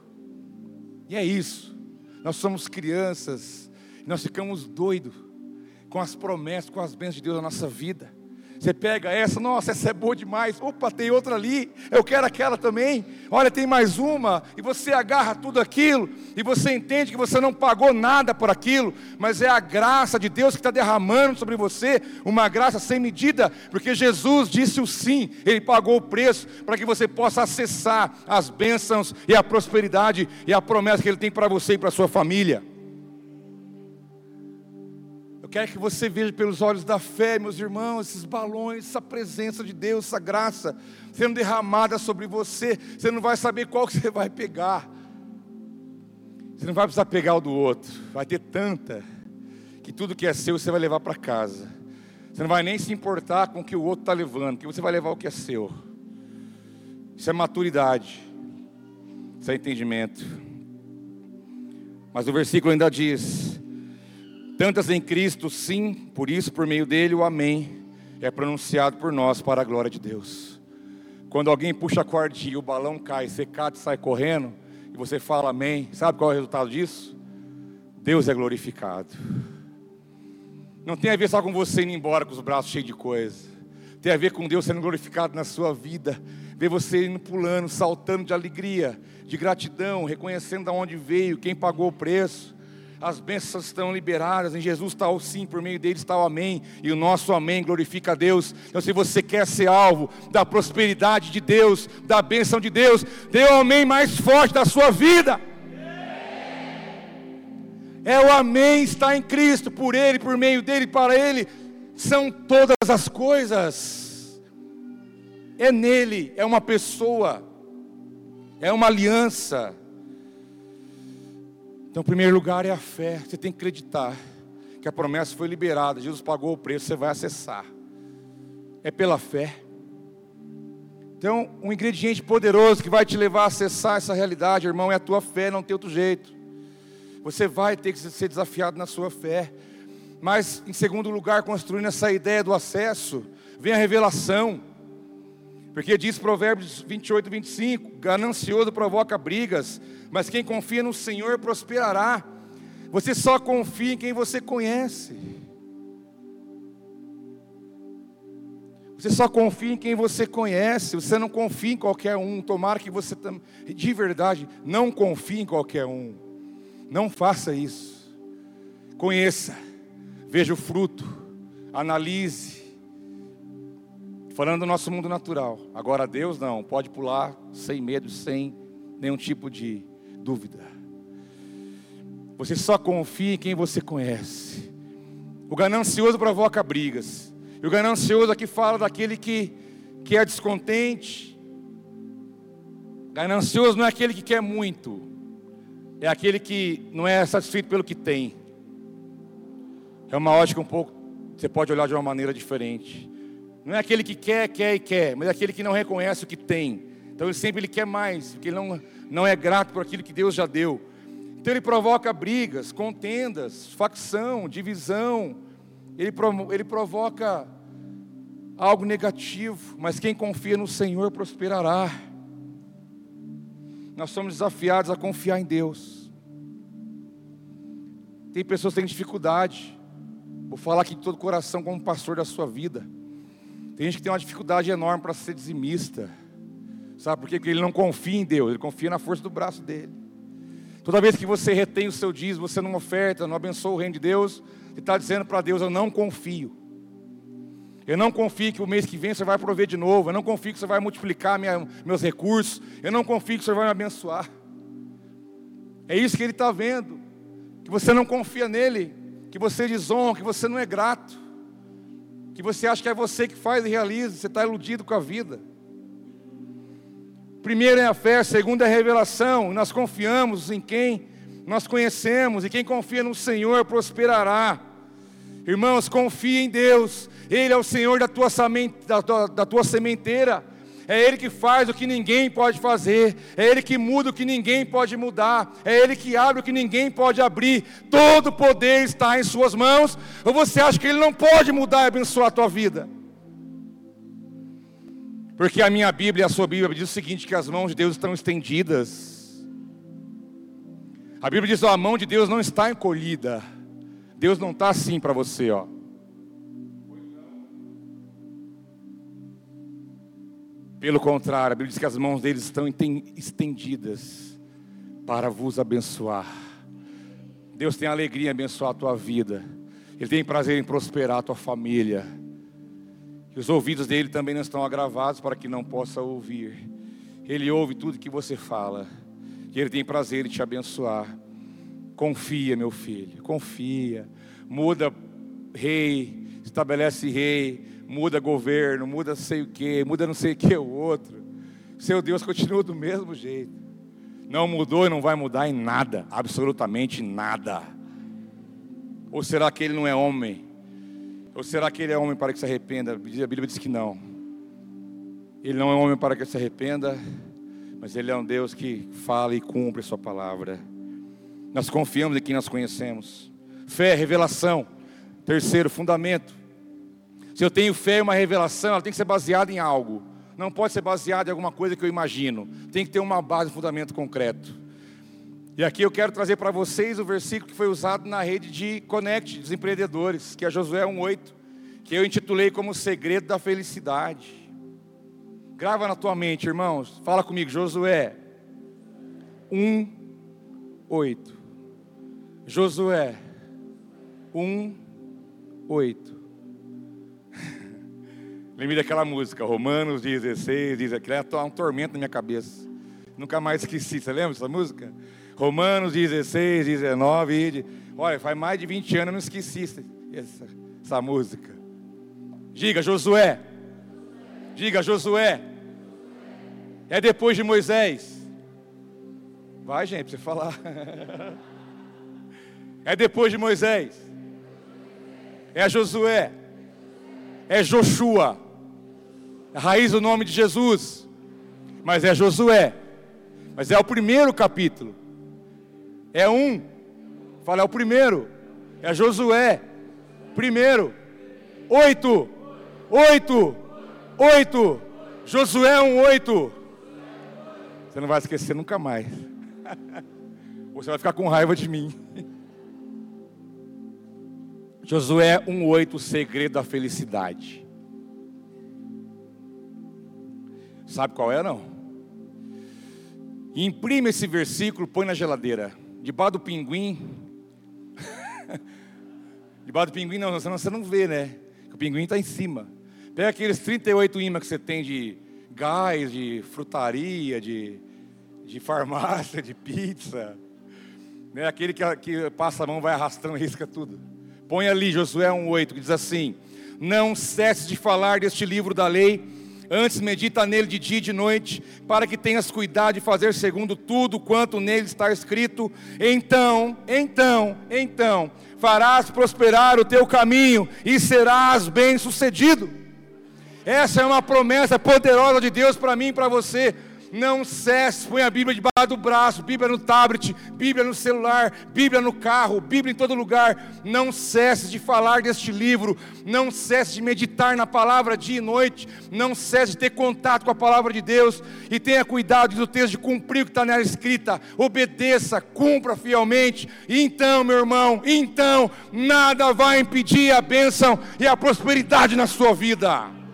E é isso. Nós somos crianças, nós ficamos doidos com as promessas, com as bênçãos de Deus na nossa vida. Você pega essa, nossa, essa é boa demais. Opa, tem outra ali. Eu quero aquela também. Olha, tem mais uma. E você agarra tudo aquilo. E você entende que você não pagou nada por aquilo. Mas é a graça de Deus que está derramando sobre você. Uma graça sem medida. Porque Jesus disse o sim. Ele pagou o preço para que você possa acessar as bênçãos e a prosperidade e a promessa que Ele tem para você e para sua família. Quer que você veja pelos olhos da fé, meus irmãos, esses balões, essa presença de Deus, essa graça sendo derramada sobre você. Você não vai saber qual que você vai pegar. Você não vai precisar pegar o do outro. Vai ter tanta que tudo que é seu você vai levar para casa. Você não vai nem se importar com o que o outro está levando, que você vai levar o que é seu. Isso é maturidade. Isso é entendimento. Mas o versículo ainda diz: Tantas em Cristo, sim, por isso, por meio dele, o Amém é pronunciado por nós para a glória de Deus. Quando alguém puxa a cordinha o balão cai, você e sai correndo, e você fala amém, sabe qual é o resultado disso? Deus é glorificado. Não tem a ver só com você indo embora com os braços cheios de coisa. Tem a ver com Deus sendo glorificado na sua vida. Ver você indo pulando, saltando de alegria, de gratidão, reconhecendo de onde veio, quem pagou o preço. As bênçãos estão liberadas, em Jesus está o sim, por meio dele está o amém, e o nosso amém glorifica a Deus. Então, se você quer ser alvo da prosperidade de Deus, da bênção de Deus, dê o amém mais forte da sua vida. É o amém, está em Cristo, por Ele, por meio dele, para Ele, são todas as coisas. É nele, é uma pessoa, é uma aliança. Então, em primeiro lugar é a fé. Você tem que acreditar que a promessa foi liberada, Jesus pagou o preço, você vai acessar. É pela fé. Então, um ingrediente poderoso que vai te levar a acessar essa realidade, irmão, é a tua fé, não tem outro jeito. Você vai ter que ser desafiado na sua fé. Mas, em segundo lugar, construindo essa ideia do acesso, vem a revelação. Porque diz Provérbios 28, 25: ganancioso provoca brigas, mas quem confia no Senhor prosperará. Você só confia em quem você conhece. Você só confia em quem você conhece, você não confia em qualquer um. Tomara que você, de verdade, não confie em qualquer um. Não faça isso. Conheça, veja o fruto, analise. Falando do nosso mundo natural. Agora, Deus não, pode pular sem medo, sem nenhum tipo de dúvida. Você só confia em quem você conhece. O ganancioso provoca brigas. E o ganancioso aqui fala daquele que, que é descontente. Ganancioso não é aquele que quer muito, é aquele que não é satisfeito pelo que tem. É uma ótica um pouco, você pode olhar de uma maneira diferente. Não é aquele que quer, quer e quer, mas é aquele que não reconhece o que tem. Então ele sempre ele quer mais, porque ele não, não é grato por aquilo que Deus já deu. Então ele provoca brigas, contendas, facção, divisão. Ele, ele provoca algo negativo, mas quem confia no Senhor prosperará. Nós somos desafiados a confiar em Deus. Tem pessoas que têm dificuldade. Vou falar aqui de todo o coração como pastor da sua vida. Tem gente que tem uma dificuldade enorme para ser dizimista. Sabe por quê? Porque ele não confia em Deus, ele confia na força do braço dele. Toda vez que você retém o seu dízimo, você não oferta, não abençoa o reino de Deus, você está dizendo para Deus: Eu não confio. Eu não confio que o mês que vem você vai prover de novo. Eu não confio que você vai multiplicar minha, meus recursos. Eu não confio que você vai me abençoar. É isso que ele está vendo. Que você não confia nele. Que você desonra, que você não é grato. Que você acha que é você que faz e realiza. Você está iludido com a vida. Primeiro é a fé, segundo é a revelação. Nós confiamos em quem nós conhecemos, e quem confia no Senhor prosperará. Irmãos, confie em Deus, Ele é o Senhor da tua, da, tua, da tua sementeira, é Ele que faz o que ninguém pode fazer, é Ele que muda o que ninguém pode mudar, é Ele que abre o que ninguém pode abrir, todo poder está em Suas mãos, ou você acha que Ele não pode mudar e abençoar a tua vida? Porque a minha Bíblia e a sua Bíblia diz o seguinte: que as mãos de Deus estão estendidas. A Bíblia diz: ó, a mão de Deus não está encolhida. Deus não está assim para você, ó. Pelo contrário, a Bíblia diz que as mãos deles estão estendidas para vos abençoar. Deus tem alegria em abençoar a tua vida. Ele tem prazer em prosperar a tua família. E os ouvidos dele também não estão agravados para que não possa ouvir. Ele ouve tudo que você fala. E ele tem prazer em te abençoar. Confia, meu filho, confia. Muda rei, estabelece rei, muda governo, muda sei o que, muda não sei o que o outro. Seu Deus continua do mesmo jeito. Não mudou e não vai mudar em nada, absolutamente nada. Ou será que ele não é homem ou será que ele é homem para que se arrependa? A Bíblia diz que não. Ele não é homem para que se arrependa, mas ele é um Deus que fala e cumpre sua palavra. Nós confiamos em quem nós conhecemos. Fé, revelação. Terceiro, fundamento. Se eu tenho fé e uma revelação, ela tem que ser baseada em algo. Não pode ser baseado em alguma coisa que eu imagino. Tem que ter uma base, um fundamento concreto. E aqui eu quero trazer para vocês o versículo que foi usado na rede de Connect dos empreendedores, que é Josué 1:8, que eu intitulei como o segredo da felicidade. Grava na tua mente, irmãos. Fala comigo, Josué 1:8. Josué 1:8. Lembrei daquela música, Romanos 16, diz aquilo, é um tormento na minha cabeça. Nunca mais esqueci, você lembra dessa música? Romanos 16, 19, olha, faz mais de 20 anos eu não esqueci essa, essa música. Diga, Josué. Diga, Josué. É depois de Moisés. Vai, gente, pra você falar. É depois de Moisés. É Josué. É Joshua a raiz do nome de Jesus, mas é Josué, mas é o primeiro capítulo, é um, fala, é o primeiro, é Josué, primeiro, oito, oito, oito, Josué um oito, você não vai esquecer nunca mais, você vai ficar com raiva de mim. Josué 1,8, o segredo da felicidade. Sabe qual é, não? Imprime esse versículo, põe na geladeira. Debaixo do pinguim. Debaixo do pinguim, não, senão você não vê, né? O pinguim está em cima. Pega aqueles 38 imãs que você tem de gás, de frutaria, de, de farmácia, de pizza. Né? Aquele que, que passa a mão, vai arrastando, risca tudo. Põe ali, Josué 1,8, que diz assim: Não cesse de falar deste livro da lei Antes medita nele de dia e de noite, para que tenhas cuidado de fazer segundo tudo quanto nele está escrito. Então, então, então, farás prosperar o teu caminho e serás bem-sucedido. Essa é uma promessa poderosa de Deus para mim e para você. Não cesse, põe a Bíblia debaixo do braço, Bíblia no tablet, Bíblia no celular, Bíblia no carro, Bíblia em todo lugar. Não cesse de falar deste livro, não cesse de meditar na palavra dia e noite, não cesse de ter contato com a palavra de Deus e tenha cuidado do texto de cumprir o que está nela escrita. Obedeça, cumpra fielmente. Então, meu irmão, então nada vai impedir a bênção e a prosperidade na sua vida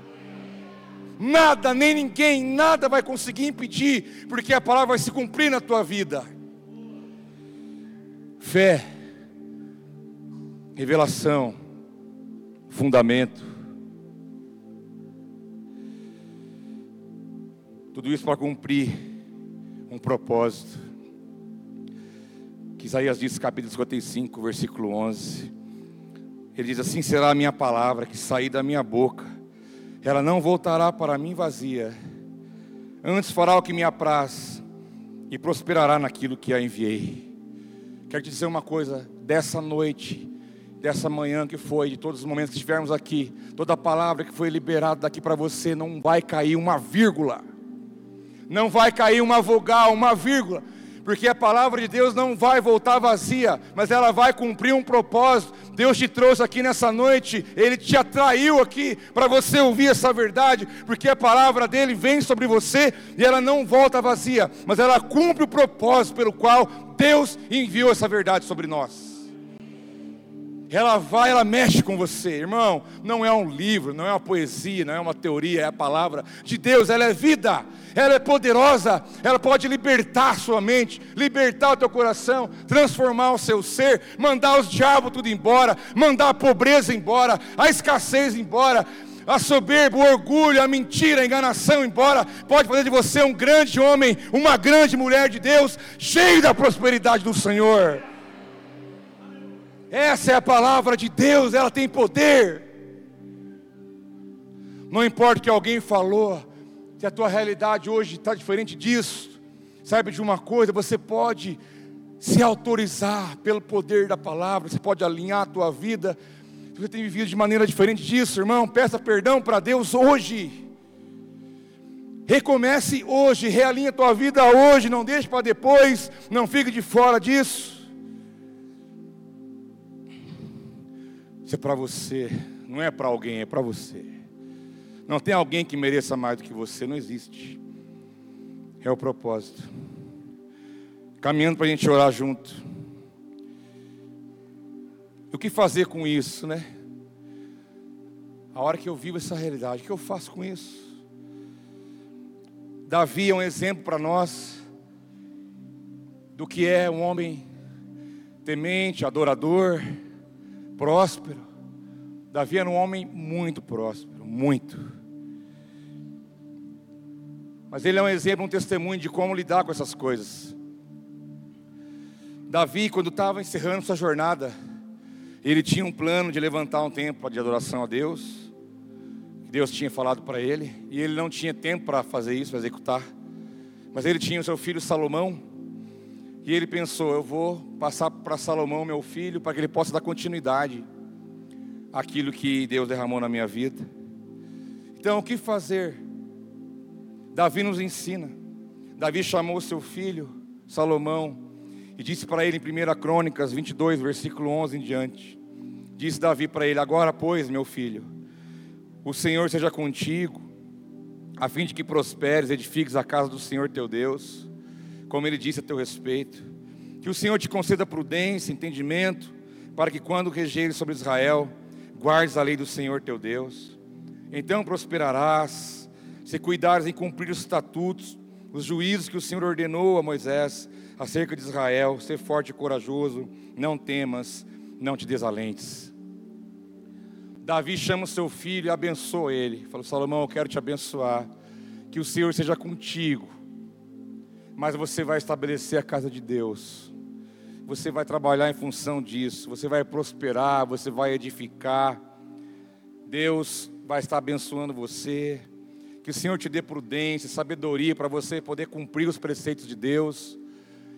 nada, nem ninguém, nada vai conseguir impedir, porque a palavra vai se cumprir na tua vida. Fé, revelação, fundamento. Tudo isso para cumprir um propósito. Que Isaías diz, capítulo 55, versículo 11. Ele diz assim: será a minha palavra que sair da minha boca ela não voltará para mim vazia, antes fará o que me apraz e prosperará naquilo que a enviei. Quero te dizer uma coisa, dessa noite, dessa manhã que foi, de todos os momentos que estivermos aqui, toda palavra que foi liberada daqui para você, não vai cair uma vírgula, não vai cair uma vogal, uma vírgula, porque a palavra de Deus não vai voltar vazia, mas ela vai cumprir um propósito. Deus te trouxe aqui nessa noite, Ele te atraiu aqui para você ouvir essa verdade, porque a palavra dele vem sobre você e ela não volta vazia, mas ela cumpre o propósito pelo qual Deus enviou essa verdade sobre nós ela vai, ela mexe com você, irmão. Não é um livro, não é uma poesia, não é uma teoria, é a palavra de Deus, ela é vida, ela é poderosa, ela pode libertar sua mente, libertar o teu coração, transformar o seu ser, mandar os diabos tudo embora, mandar a pobreza embora, a escassez embora. A soberba, o orgulho, a mentira, a enganação embora, pode fazer de você um grande homem, uma grande mulher de Deus, cheio da prosperidade do Senhor. Essa é a palavra de Deus, ela tem poder. Não importa o que alguém falou, se a tua realidade hoje está diferente disso, saiba de uma coisa: você pode se autorizar pelo poder da palavra, você pode alinhar a tua vida. Se você tem vivido de maneira diferente disso, irmão, peça perdão para Deus hoje. Recomece hoje, realinha a tua vida hoje, não deixe para depois, não fique de fora disso. Isso é para você, não é para alguém, é para você. Não tem alguém que mereça mais do que você, não existe. É o propósito. Caminhando para a gente orar junto. E o que fazer com isso, né? A hora que eu vivo essa realidade, o que eu faço com isso? Davi é um exemplo para nós do que é um homem temente, adorador, próspero. Davi era um homem muito próspero, muito. Mas ele é um exemplo, um testemunho de como lidar com essas coisas. Davi, quando estava encerrando sua jornada, ele tinha um plano de levantar um templo de adoração a Deus, que Deus tinha falado para ele, e ele não tinha tempo para fazer isso, para executar. Mas ele tinha o seu filho Salomão, e ele pensou: eu vou passar para Salomão, meu filho, para que ele possa dar continuidade àquilo que Deus derramou na minha vida. Então, o que fazer? Davi nos ensina. Davi chamou seu filho, Salomão, e disse para ele em 1 Crônicas 22, versículo 11 em diante: Disse Davi para ele: Agora, pois, meu filho, o Senhor seja contigo, a fim de que prosperes, edifiques a casa do Senhor teu Deus, como ele disse a teu respeito. Que o Senhor te conceda prudência, entendimento, para que quando regeres sobre Israel, guardes a lei do Senhor teu Deus. Então prosperarás se cuidares em cumprir os estatutos, os juízos que o Senhor ordenou a Moisés acerca de Israel, ser forte e corajoso, não temas, não te desalentes. Davi chama o seu filho e abençoa ele. Falou: Salomão, eu quero te abençoar, que o Senhor seja contigo, mas você vai estabelecer a casa de Deus. Você vai trabalhar em função disso, você vai prosperar, você vai edificar. Deus vai estar abençoando você. Que o Senhor te dê prudência, sabedoria para você poder cumprir os preceitos de Deus.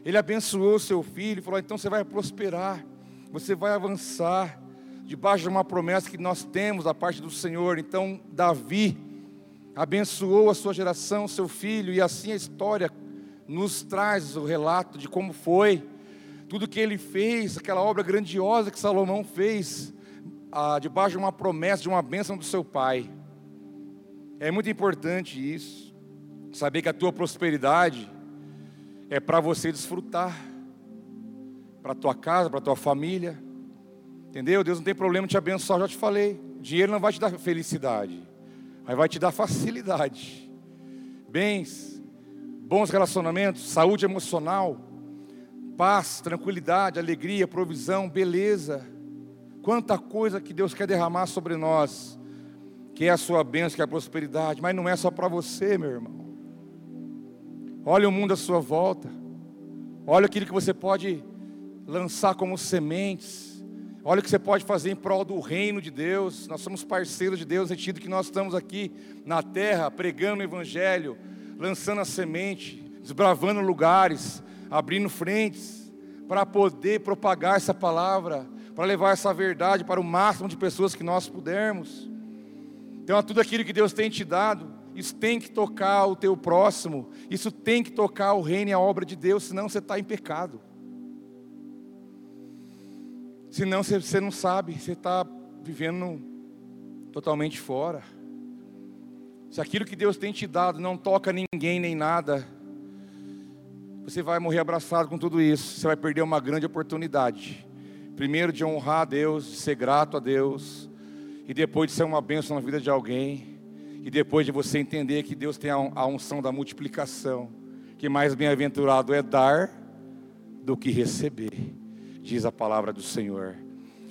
Ele abençoou seu filho e falou: então você vai prosperar, você vai avançar, debaixo de uma promessa que nós temos da parte do Senhor. Então, Davi abençoou a sua geração, seu filho, e assim a história nos traz o relato de como foi, tudo que ele fez, aquela obra grandiosa que Salomão fez, ah, debaixo de uma promessa, de uma bênção do seu pai. É muito importante isso. Saber que a tua prosperidade é para você desfrutar, para tua casa, para tua família. Entendeu? Deus não tem problema em te abençoar, já te falei. Dinheiro não vai te dar felicidade, mas vai te dar facilidade. Bens, bons relacionamentos, saúde emocional, paz, tranquilidade, alegria, provisão, beleza. Quanta coisa que Deus quer derramar sobre nós que é a sua bênção, que é a prosperidade, mas não é só para você, meu irmão. Olha o mundo à sua volta, olha aquilo que você pode lançar como sementes, olha o que você pode fazer em prol do reino de Deus. Nós somos parceiros de Deus, no sentido que nós estamos aqui na terra pregando o Evangelho, lançando a semente, desbravando lugares, abrindo frentes, para poder propagar essa palavra, para levar essa verdade para o máximo de pessoas que nós pudermos. Então, tudo aquilo que Deus tem te dado, isso tem que tocar o teu próximo, isso tem que tocar o reino e a obra de Deus, senão você está em pecado. Senão você, você não sabe, você está vivendo totalmente fora. Se aquilo que Deus tem te dado não toca ninguém nem nada, você vai morrer abraçado com tudo isso, você vai perder uma grande oportunidade. Primeiro, de honrar a Deus, de ser grato a Deus e depois de ser uma bênção na vida de alguém, e depois de você entender que Deus tem a unção da multiplicação, que mais bem-aventurado é dar do que receber, diz a palavra do Senhor.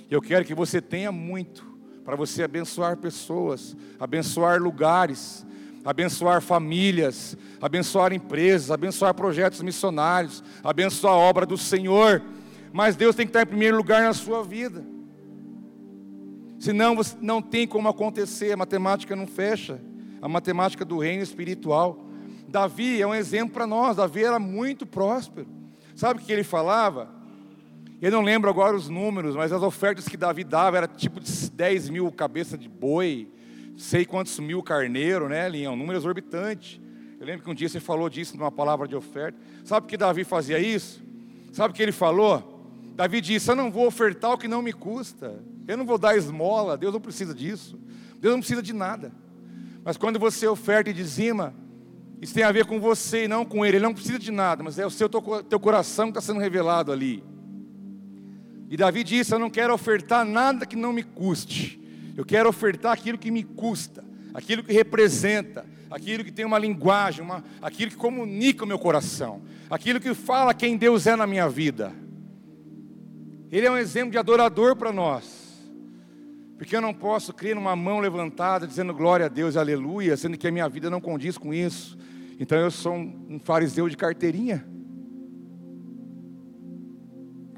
Eu quero que você tenha muito para você abençoar pessoas, abençoar lugares, abençoar famílias, abençoar empresas, abençoar projetos missionários, abençoar a obra do Senhor. Mas Deus tem que estar em primeiro lugar na sua vida. Senão não tem como acontecer, a matemática não fecha. A matemática do reino espiritual. Davi é um exemplo para nós. Davi era muito próspero. Sabe o que ele falava? Eu não lembro agora os números, mas as ofertas que Davi dava era tipo de 10 mil cabeças de boi, sei quantos mil carneiro, né, Linhão? Um número exorbitante. Eu lembro que um dia você falou disso numa palavra de oferta. Sabe por que Davi fazia isso? Sabe o que ele falou? Davi disse: Eu não vou ofertar o que não me custa. Eu não vou dar esmola, Deus não precisa disso. Deus não precisa de nada. Mas quando você oferta e dizima, isso tem a ver com você e não com ele. Ele não precisa de nada, mas é o seu teu coração que está sendo revelado ali. E Davi disse: Eu não quero ofertar nada que não me custe. Eu quero ofertar aquilo que me custa, aquilo que representa, aquilo que tem uma linguagem, uma, aquilo que comunica o meu coração, aquilo que fala quem Deus é na minha vida. Ele é um exemplo de adorador para nós. Porque eu não posso crer numa mão levantada dizendo glória a Deus, aleluia, sendo que a minha vida não condiz com isso. Então eu sou um fariseu de carteirinha.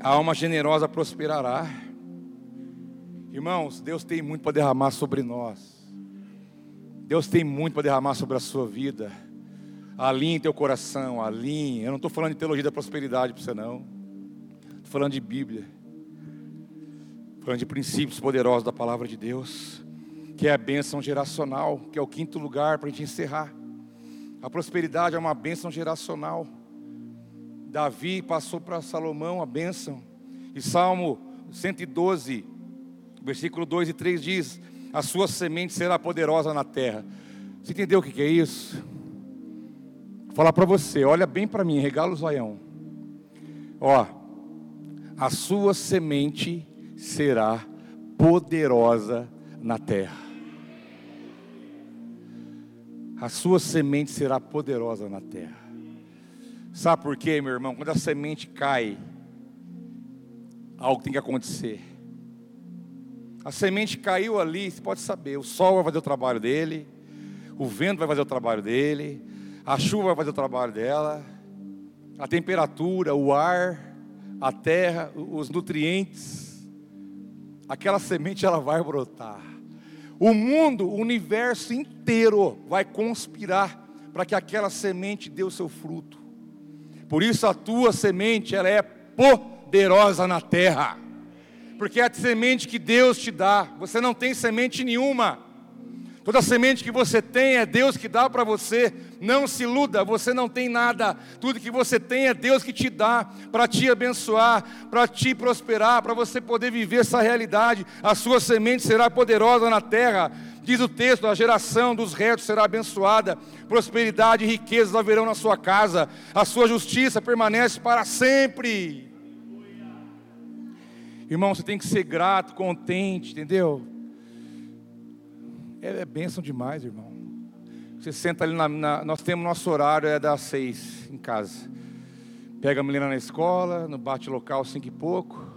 A alma generosa prosperará. Irmãos, Deus tem muito para derramar sobre nós. Deus tem muito para derramar sobre a sua vida. Alinhe teu coração, alinhe. Eu não estou falando de teologia da prosperidade para você, não. Estou falando de Bíblia. Falando de princípios poderosos da palavra de Deus. Que é a bênção geracional, que é o quinto lugar para a gente encerrar. A prosperidade é uma bênção geracional. Davi passou para Salomão a bênção. E Salmo 112, Versículo 2 e 3 diz: A sua semente será poderosa na terra. Você entendeu o que é isso? Vou falar para você, olha bem para mim, regala o zoião. Ó, a sua semente será poderosa na terra. A sua semente será poderosa na terra. Sabe por quê, meu irmão? Quando a semente cai, algo tem que acontecer. A semente caiu ali, você pode saber. O sol vai fazer o trabalho dele, o vento vai fazer o trabalho dele, a chuva vai fazer o trabalho dela, a temperatura, o ar, a terra, os nutrientes. Aquela semente ela vai brotar. O mundo, o universo inteiro vai conspirar para que aquela semente dê o seu fruto. Por isso a tua semente ela é poderosa na terra porque é a semente que Deus te dá. Você não tem semente nenhuma. Toda semente que você tem é Deus que dá para você. Não se iluda, você não tem nada. Tudo que você tem é Deus que te dá para te abençoar, para te prosperar, para você poder viver essa realidade. A sua semente será poderosa na terra. Diz o texto: a geração dos retos será abençoada, prosperidade e riquezas haverão na sua casa, a sua justiça permanece para sempre. Irmão, você tem que ser grato, contente, entendeu? É, é bênção demais, irmão. Você senta ali na, na, Nós temos nosso horário, é das seis em casa. Pega a menina na escola, no bate local, cinco e pouco.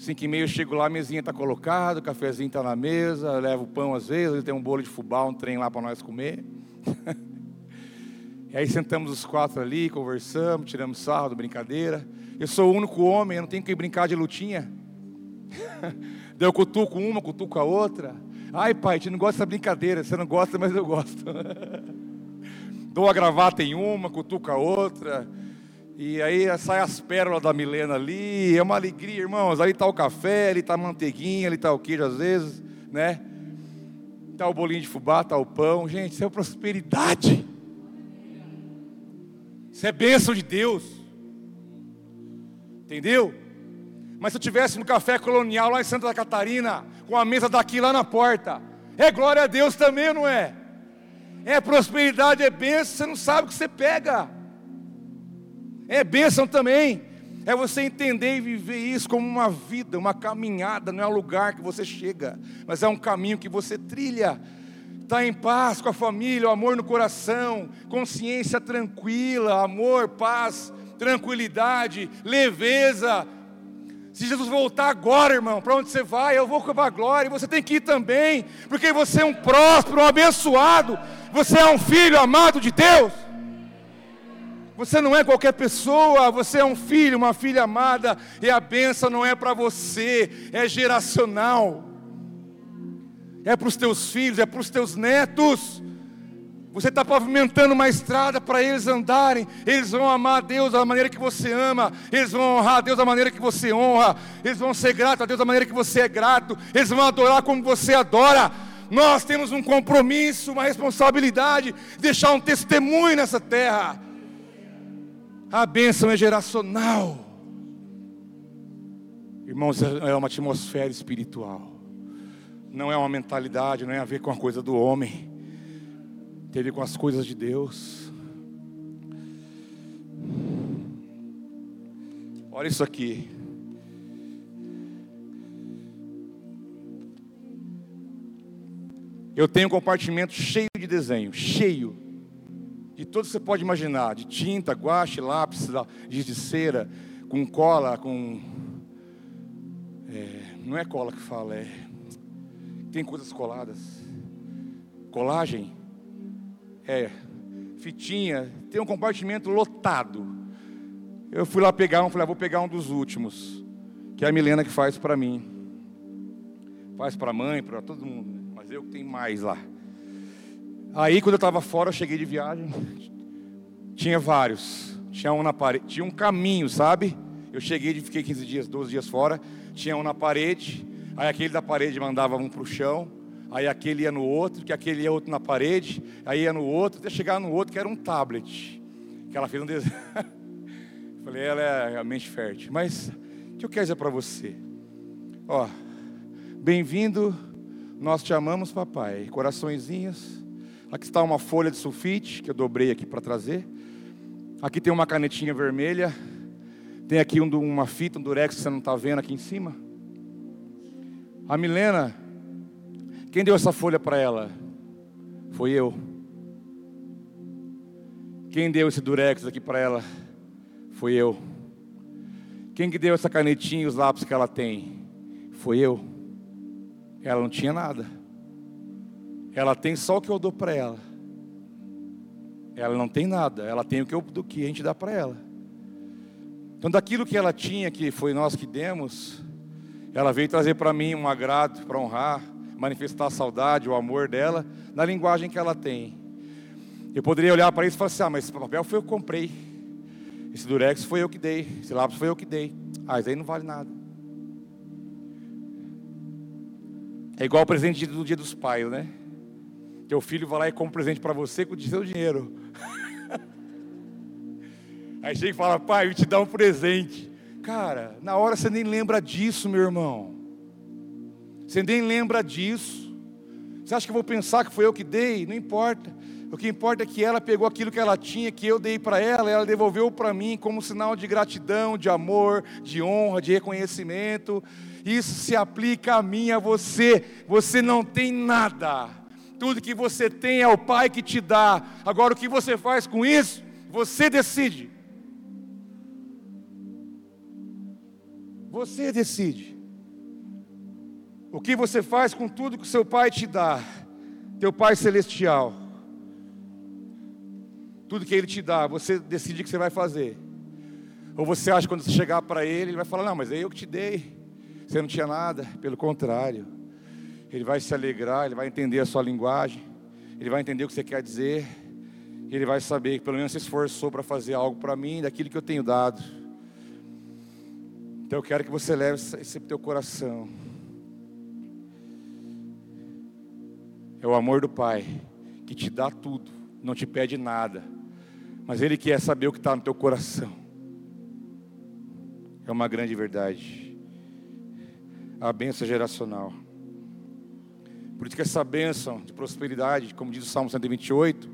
Cinco e meio eu chego lá, a mesinha está colocada, o cafezinho está na mesa, levo pão às vezes, tem um bolo de fubá, um trem lá para nós comer. e aí sentamos os quatro ali, conversamos, tiramos sarro, brincadeira. Eu sou o único homem, eu não tenho que brincar de lutinha. Daí eu cutuco uma, cutuco a outra. Ai, pai, a gente não gosta dessa brincadeira. Você não gosta, mas eu gosto. Dou a gravata em uma, cutuco a outra. E aí sai as pérolas da Milena ali. É uma alegria, irmãos. Ali está o café, ali está a manteiguinha, ali está o queijo às vezes, né? Está o bolinho de fubá, está o pão. Gente, isso é prosperidade. Isso é bênção de Deus. Entendeu? Mas se eu tivesse no café colonial lá em Santa Catarina, com a mesa daqui lá na porta, é glória a Deus também, não é? É prosperidade, é bênção, você não sabe o que você pega. É bênção também. É você entender e viver isso como uma vida, uma caminhada, não é um lugar que você chega, mas é um caminho que você trilha. Está em paz com a família, o amor no coração, consciência tranquila, amor, paz, tranquilidade, leveza, se Jesus voltar agora, irmão, para onde você vai? Eu vou com a glória, e você tem que ir também, porque você é um próspero, um abençoado, você é um filho amado de Deus. Você não é qualquer pessoa, você é um filho, uma filha amada, e a benção não é para você, é geracional, é para os teus filhos, é para os teus netos. Você está pavimentando uma estrada para eles andarem. Eles vão amar a Deus da maneira que você ama. Eles vão honrar a Deus da maneira que você honra. Eles vão ser gratos a Deus da maneira que você é grato. Eles vão adorar como você adora. Nós temos um compromisso, uma responsabilidade, deixar um testemunho nessa terra. A bênção é geracional. Irmãos, é uma atmosfera espiritual. Não é uma mentalidade, não é a ver com a coisa do homem teve com as coisas de Deus. Olha isso aqui. Eu tenho um compartimento cheio de desenho, cheio de tudo que você pode imaginar, de tinta, guache, lápis, giz de cera, com cola, com é, não é cola que fala, é tem coisas coladas, colagem, é fitinha, tem um compartimento lotado. Eu fui lá pegar um, falei, ah, vou pegar um dos últimos, que é a Milena que faz para mim, faz para a mãe, para todo mundo, né? mas eu que tenho mais lá. Aí quando eu estava fora, eu cheguei de viagem, tinha vários, tinha um na parede, tinha um caminho, sabe? Eu cheguei e fiquei 15 dias, 12 dias fora, tinha um na parede, aí aquele da parede mandava um para o chão, aí aquele ia no outro, que aquele ia outro na parede, aí ia no outro, até chegar no outro que era um tablet, que ela fez um desenho. Falei, ela é a mente fértil. Mas o que eu quero dizer para você? Ó, bem-vindo, nós te amamos, papai. Coraçõezinhos. Aqui está uma folha de sulfite que eu dobrei aqui para trazer. Aqui tem uma canetinha vermelha. Tem aqui um, uma fita, um durex que você não está vendo aqui em cima. A Milena, quem deu essa folha para ela? Foi eu. Quem deu esse durex aqui para ela? Foi eu. Quem que deu essa canetinha e os lápis que ela tem? Foi eu. Ela não tinha nada. Ela tem só o que eu dou para ela. Ela não tem nada. Ela tem o que, eu, do que a gente dá para ela. Então, daquilo que ela tinha, que foi nós que demos, ela veio trazer para mim um agrado, para honrar, manifestar a saudade, o amor dela, na linguagem que ela tem. Eu poderia olhar para isso e falar assim: ah, mas esse papel foi eu que comprei. Esse durex foi eu que dei. Esse lápis foi eu que dei. Ah, isso aí não vale nada. É igual o presente do dia dos pais, né? Teu filho vai lá e compra um presente para você com o seu dinheiro. Aí chega e fala, pai, eu te dar um presente. Cara, na hora você nem lembra disso, meu irmão. Você nem lembra disso. Você acha que eu vou pensar que foi eu que dei? Não importa. O que importa é que ela pegou aquilo que ela tinha, que eu dei para ela, ela devolveu para mim como sinal de gratidão, de amor, de honra, de reconhecimento. Isso se aplica a mim, a você. Você não tem nada. Tudo que você tem é o Pai que te dá. Agora, o que você faz com isso, você decide. Você decide. O que você faz com tudo que seu Pai te dá, teu Pai Celestial tudo que Ele te dá, você decide o que você vai fazer. Ou você acha que quando você chegar para Ele, Ele vai falar: Não, mas é eu que te dei. Você não tinha nada. Pelo contrário, Ele vai se alegrar, Ele vai entender a sua linguagem, Ele vai entender o que você quer dizer, Ele vai saber que pelo menos você esforçou para fazer algo para mim, daquilo que eu tenho dado. Então eu quero que você leve esse teu coração. É o amor do Pai que te dá tudo, não te pede nada mas Ele quer saber o que está no teu coração. É uma grande verdade. A benção geracional. Por isso que essa bênção de prosperidade, como diz o Salmo 128,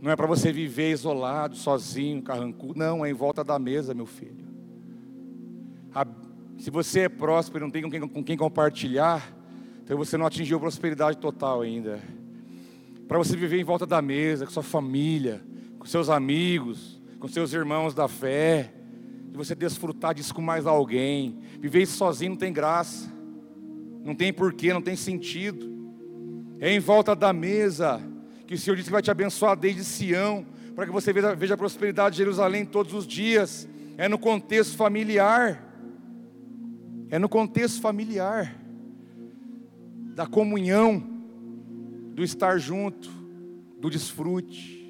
não é para você viver isolado, sozinho, carrancudo. Não, é em volta da mesa, meu filho. A, se você é próspero e não tem com quem, com quem compartilhar, então você não atingiu a prosperidade total ainda. Para você viver em volta da mesa, com sua família, com seus amigos, com seus irmãos da fé, de você desfrutar disso com mais alguém. Viver isso sozinho não tem graça, não tem porquê, não tem sentido. É em volta da mesa que o Senhor disse que vai te abençoar desde Sião, para que você veja, veja a prosperidade de Jerusalém todos os dias. É no contexto familiar, é no contexto familiar, da comunhão, do estar junto, do desfrute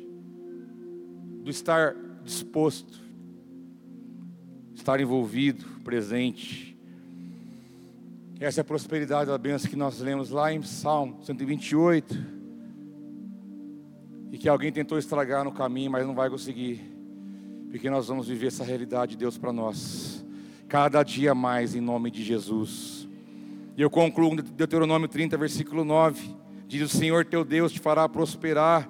do estar disposto, estar envolvido, presente. Essa é a prosperidade da bênção que nós lemos lá em Salmo 128. E que alguém tentou estragar no caminho, mas não vai conseguir. Porque nós vamos viver essa realidade de Deus para nós. Cada dia mais em nome de Jesus. E eu concluo Deuteronômio 30, versículo 9. Diz o Senhor teu Deus te fará prosperar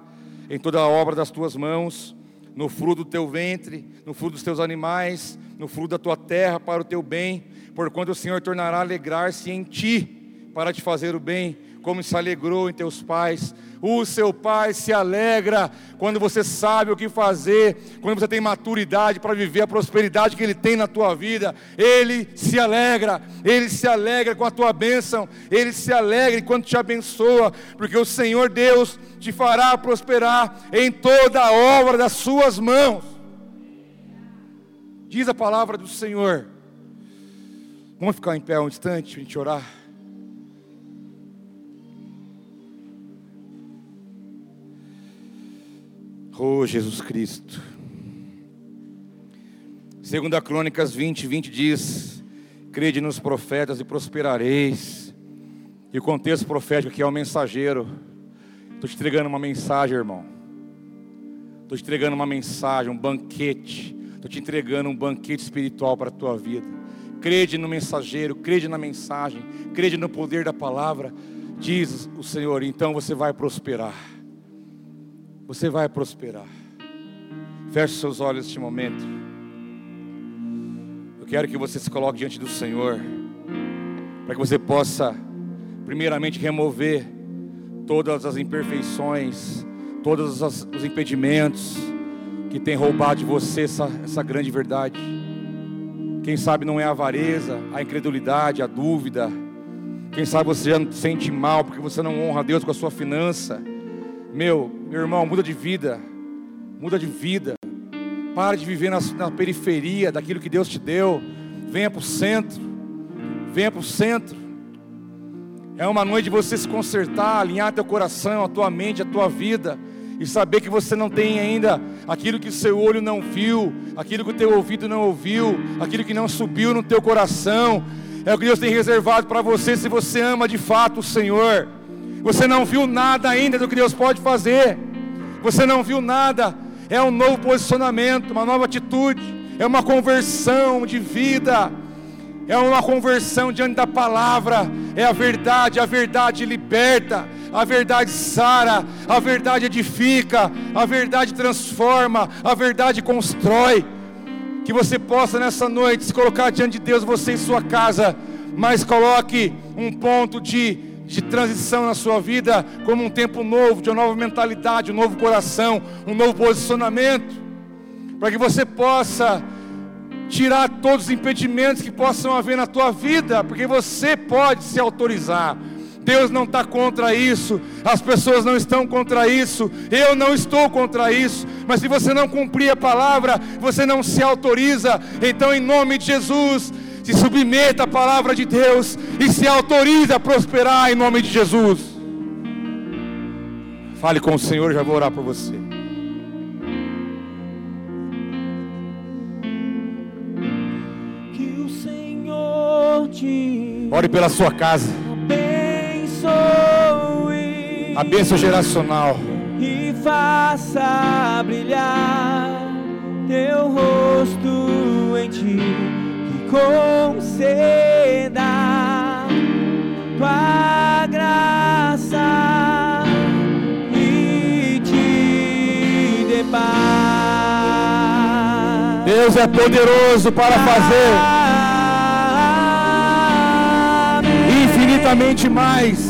em toda a obra das tuas mãos, no fruto do teu ventre, no fruto dos teus animais, no fruto da tua terra para o teu bem, porquanto o Senhor tornará a alegrar-se em ti para te fazer o bem, como se alegrou em teus pais. O seu pai se alegra quando você sabe o que fazer, quando você tem maturidade para viver a prosperidade que ele tem na tua vida. Ele se alegra, ele se alegra com a tua bênção, ele se alegra enquanto te abençoa, porque o Senhor Deus te fará prosperar em toda a obra das suas mãos. Diz a palavra do Senhor. Vamos ficar em pé um instante para a gente orar. Oh, Jesus Cristo. Segunda Crônicas 20, 20 diz: Crede nos profetas e prosperareis. E o contexto profético aqui é o mensageiro. Estou te entregando uma mensagem, irmão. Estou te entregando uma mensagem, um banquete. Estou te entregando um banquete espiritual para a tua vida. Crede no mensageiro, crede na mensagem, crede no poder da palavra. Diz o Senhor, então você vai prosperar você vai prosperar. Feche seus olhos neste momento. Eu quero que você se coloque diante do Senhor, para que você possa, primeiramente, remover todas as imperfeições, todos os impedimentos que tem roubado de você essa, essa grande verdade. Quem sabe não é a avareza, a incredulidade, a dúvida. Quem sabe você já se sente mal porque você não honra a Deus com a sua finança. Meu, meu irmão, muda de vida. Muda de vida. Para de viver na, na periferia daquilo que Deus te deu. Venha para o centro. Venha para o centro. É uma noite de você se consertar, alinhar teu coração, a tua mente, a tua vida. E saber que você não tem ainda aquilo que o seu olho não viu, aquilo que o teu ouvido não ouviu, aquilo que não subiu no teu coração. É o que Deus tem reservado para você se você ama de fato o Senhor. Você não viu nada ainda do que Deus pode fazer. Você não viu nada. É um novo posicionamento, uma nova atitude, é uma conversão de vida. É uma conversão diante da palavra, é a verdade, a verdade liberta, a verdade sara, a verdade edifica, a verdade transforma, a verdade constrói. Que você possa nessa noite se colocar diante de Deus, você em sua casa, mas coloque um ponto de de transição na sua vida, como um tempo novo, de uma nova mentalidade, um novo coração, um novo posicionamento, para que você possa tirar todos os impedimentos que possam haver na tua vida, porque você pode se autorizar. Deus não está contra isso, as pessoas não estão contra isso, eu não estou contra isso, mas se você não cumprir a palavra, você não se autoriza, então em nome de Jesus, se submeta à palavra de Deus e se autorize a prosperar em nome de Jesus. Fale com o Senhor, já vou orar por você. Que o Senhor te Ore pela sua casa. A bênção geracional. e faça brilhar teu rosto em ti, que conceda tua graça e te dê paz. Deus é poderoso para fazer infinitamente mais.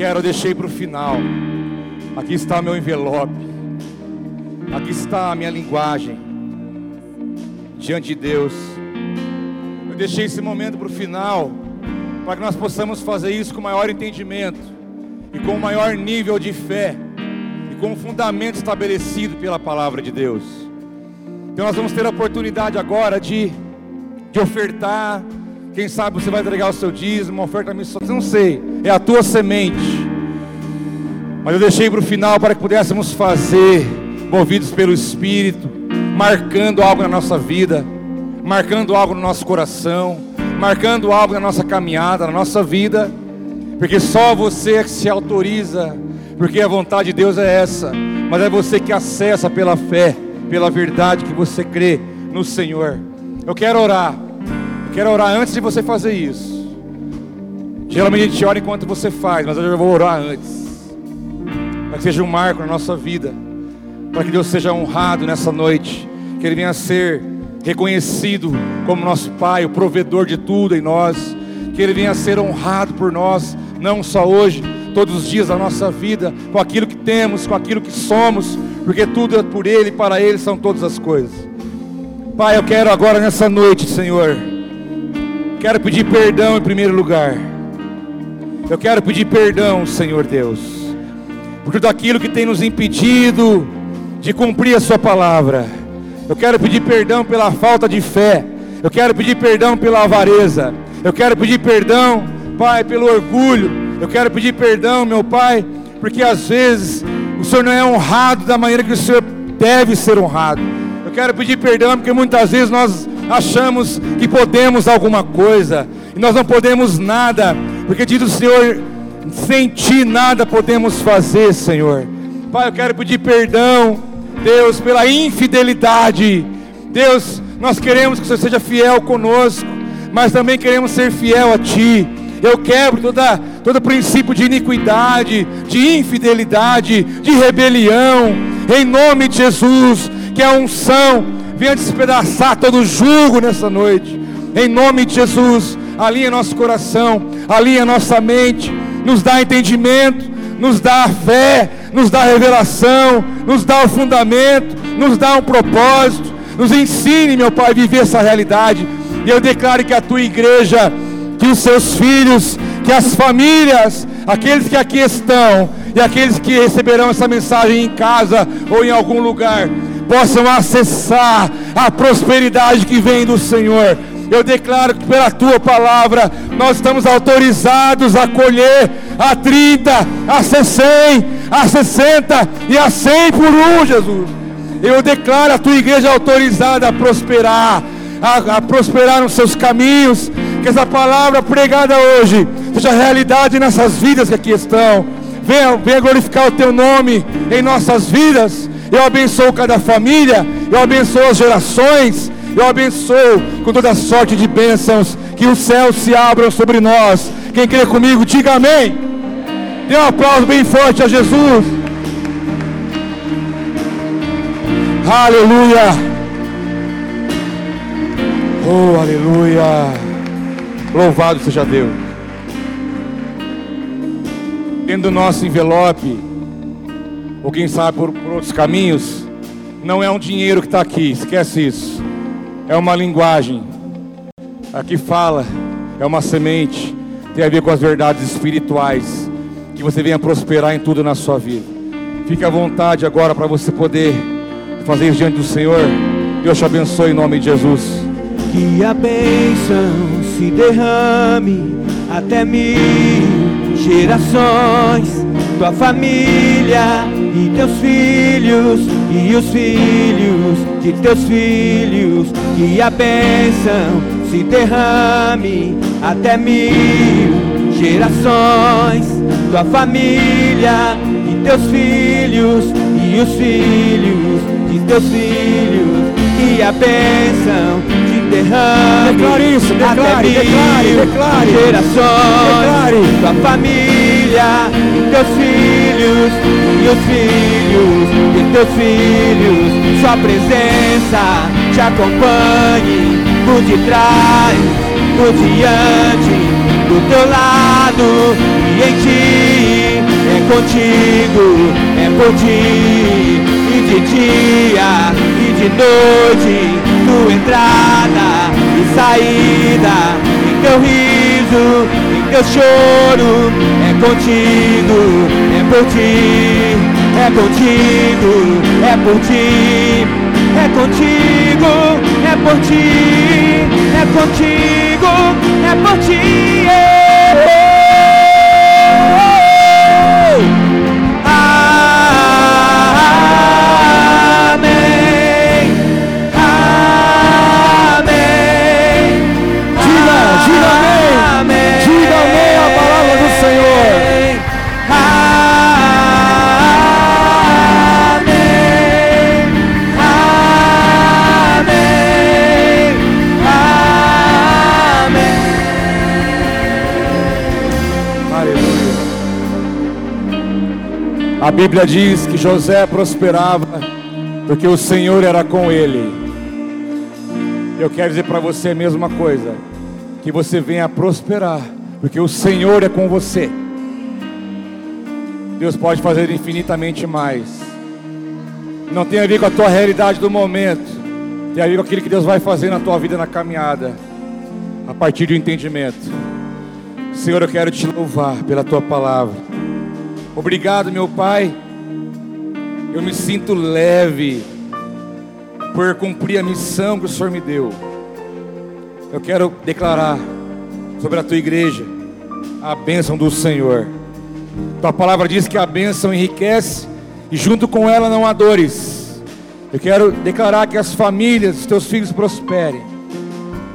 Quero, eu deixei para o final. Aqui está meu envelope. Aqui está a minha linguagem diante de Deus. Eu deixei esse momento para o final, para que nós possamos fazer isso com maior entendimento e com maior nível de fé e com um fundamento estabelecido pela palavra de Deus. Então nós vamos ter a oportunidade agora de, de ofertar. Quem sabe você vai entregar o seu dízimo, uma oferta missionária, não sei, é a tua semente. Mas eu deixei para o final para que pudéssemos fazer movidos pelo Espírito, marcando algo na nossa vida, marcando algo no nosso coração, marcando algo na nossa caminhada, na nossa vida, porque só você é que se autoriza, porque a vontade de Deus é essa, mas é você que acessa pela fé, pela verdade que você crê no Senhor. Eu quero orar, eu quero orar antes de você fazer isso. Geralmente a gente ora enquanto você faz, mas eu vou orar antes. Para que seja um marco na nossa vida. Para que Deus seja honrado nessa noite. Que Ele venha a ser reconhecido como nosso Pai, o provedor de tudo em nós. Que Ele venha a ser honrado por nós, não só hoje, todos os dias da nossa vida, com aquilo que temos, com aquilo que somos, porque tudo é por Ele e para Ele são todas as coisas. Pai, eu quero agora nessa noite, Senhor, quero pedir perdão em primeiro lugar. Eu quero pedir perdão, Senhor Deus, por tudo aquilo que tem nos impedido de cumprir a Sua palavra. Eu quero pedir perdão pela falta de fé. Eu quero pedir perdão pela avareza. Eu quero pedir perdão, Pai, pelo orgulho. Eu quero pedir perdão, meu Pai, porque às vezes o Senhor não é honrado da maneira que o Senhor deve ser honrado. Eu quero pedir perdão porque muitas vezes nós achamos que podemos alguma coisa e nós não podemos nada, porque diz o Senhor, sem ti nada podemos fazer, Senhor. Pai, eu quero pedir perdão, Deus, pela infidelidade. Deus, nós queremos que o Senhor seja fiel conosco, mas também queremos ser fiel a Ti. Eu quebro toda, todo princípio de iniquidade, de infidelidade, de rebelião, em nome de Jesus, que a unção venha despedaçar todo jugo nessa noite, em nome de Jesus, alinha nosso coração, alinha nossa mente, nos dá entendimento, nos dá fé, nos dá revelação, nos dá o fundamento, nos dá um propósito, nos ensine, meu Pai, a viver essa realidade. E eu declaro que a tua igreja, que os seus filhos, que as famílias, aqueles que aqui estão e aqueles que receberão essa mensagem em casa ou em algum lugar, possam acessar a prosperidade que vem do Senhor. Eu declaro que pela tua palavra nós estamos autorizados a colher a 30, a 60, a 60 e a 100 por um, Jesus. Eu declaro a tua igreja autorizada a prosperar, a, a prosperar nos seus caminhos. Que essa palavra pregada hoje seja realidade nessas vidas que aqui estão. Venha, venha glorificar o teu nome em nossas vidas. Eu abençoo cada família, eu abençoo as gerações, eu abençoo com toda sorte de bênçãos, que os céus se abram sobre nós. Quem crê comigo, diga amém. Dê um aplauso bem forte a Jesus. Aleluia. Oh, aleluia. Louvado seja Deus. Dentro do nosso envelope, ou quem sabe por, por outros caminhos, não é um dinheiro que está aqui, esquece isso. É uma linguagem. Aqui fala, é uma semente, tem a ver com as verdades espirituais, que você venha prosperar em tudo na sua vida. Fique à vontade agora para você poder fazer isso diante do Senhor. Deus te abençoe em nome de Jesus. Que a bênção se derrame até mil gerações. Tua família e teus filhos e os filhos de teus filhos. Que a bênção se derrame até mil gerações. Tua família e teus filhos e os filhos de teus filhos. Que a bênção te derrame Declare isso, declare, até mil declare, declare. gerações. Declare. Tua família e teus filhos e os filhos de teus filhos. Sua presença te acompanhe por detrás, por diante, do teu lado e em ti. É contigo, é por ti, e de dia e de noite, tua entrada e saída, em teu riso, teu choro, é contigo, é por ti, é contigo, é por ti, é contigo, é por ti, é contigo, é por ti. A Bíblia diz que José prosperava porque o Senhor era com ele. Eu quero dizer para você a mesma coisa, que você venha prosperar, porque o Senhor é com você. Deus pode fazer infinitamente mais. Não tem a ver com a tua realidade do momento, tem a ver com aquilo que Deus vai fazer na tua vida na caminhada, a partir do entendimento. Senhor, eu quero te louvar pela tua palavra. Obrigado, meu Pai. Eu me sinto leve por cumprir a missão que o Senhor me deu. Eu quero declarar sobre a tua igreja a bênção do Senhor. Tua palavra diz que a bênção enriquece e junto com ela não há dores. Eu quero declarar que as famílias, os teus filhos prosperem.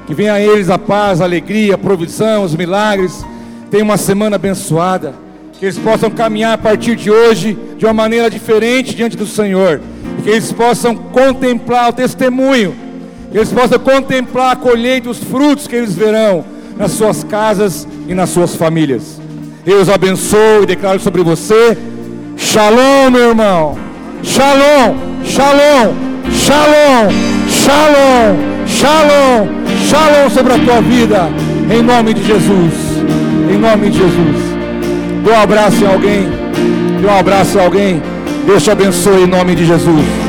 Que venha a eles a paz, a alegria, a provisão, os milagres. Tenha uma semana abençoada. Que eles possam caminhar a partir de hoje de uma maneira diferente diante do Senhor que eles possam contemplar o testemunho, que eles possam contemplar a colheita, os frutos que eles verão nas suas casas e nas suas famílias. Deus abençoe e declaro sobre você. Shalom, meu irmão. Shalom, shalom, shalom, shalom, shalom, shalom sobre a tua vida. Em nome de Jesus. Em nome de Jesus. Dê um abraço em alguém. Dê um abraço em alguém. Deus te abençoe em nome de Jesus.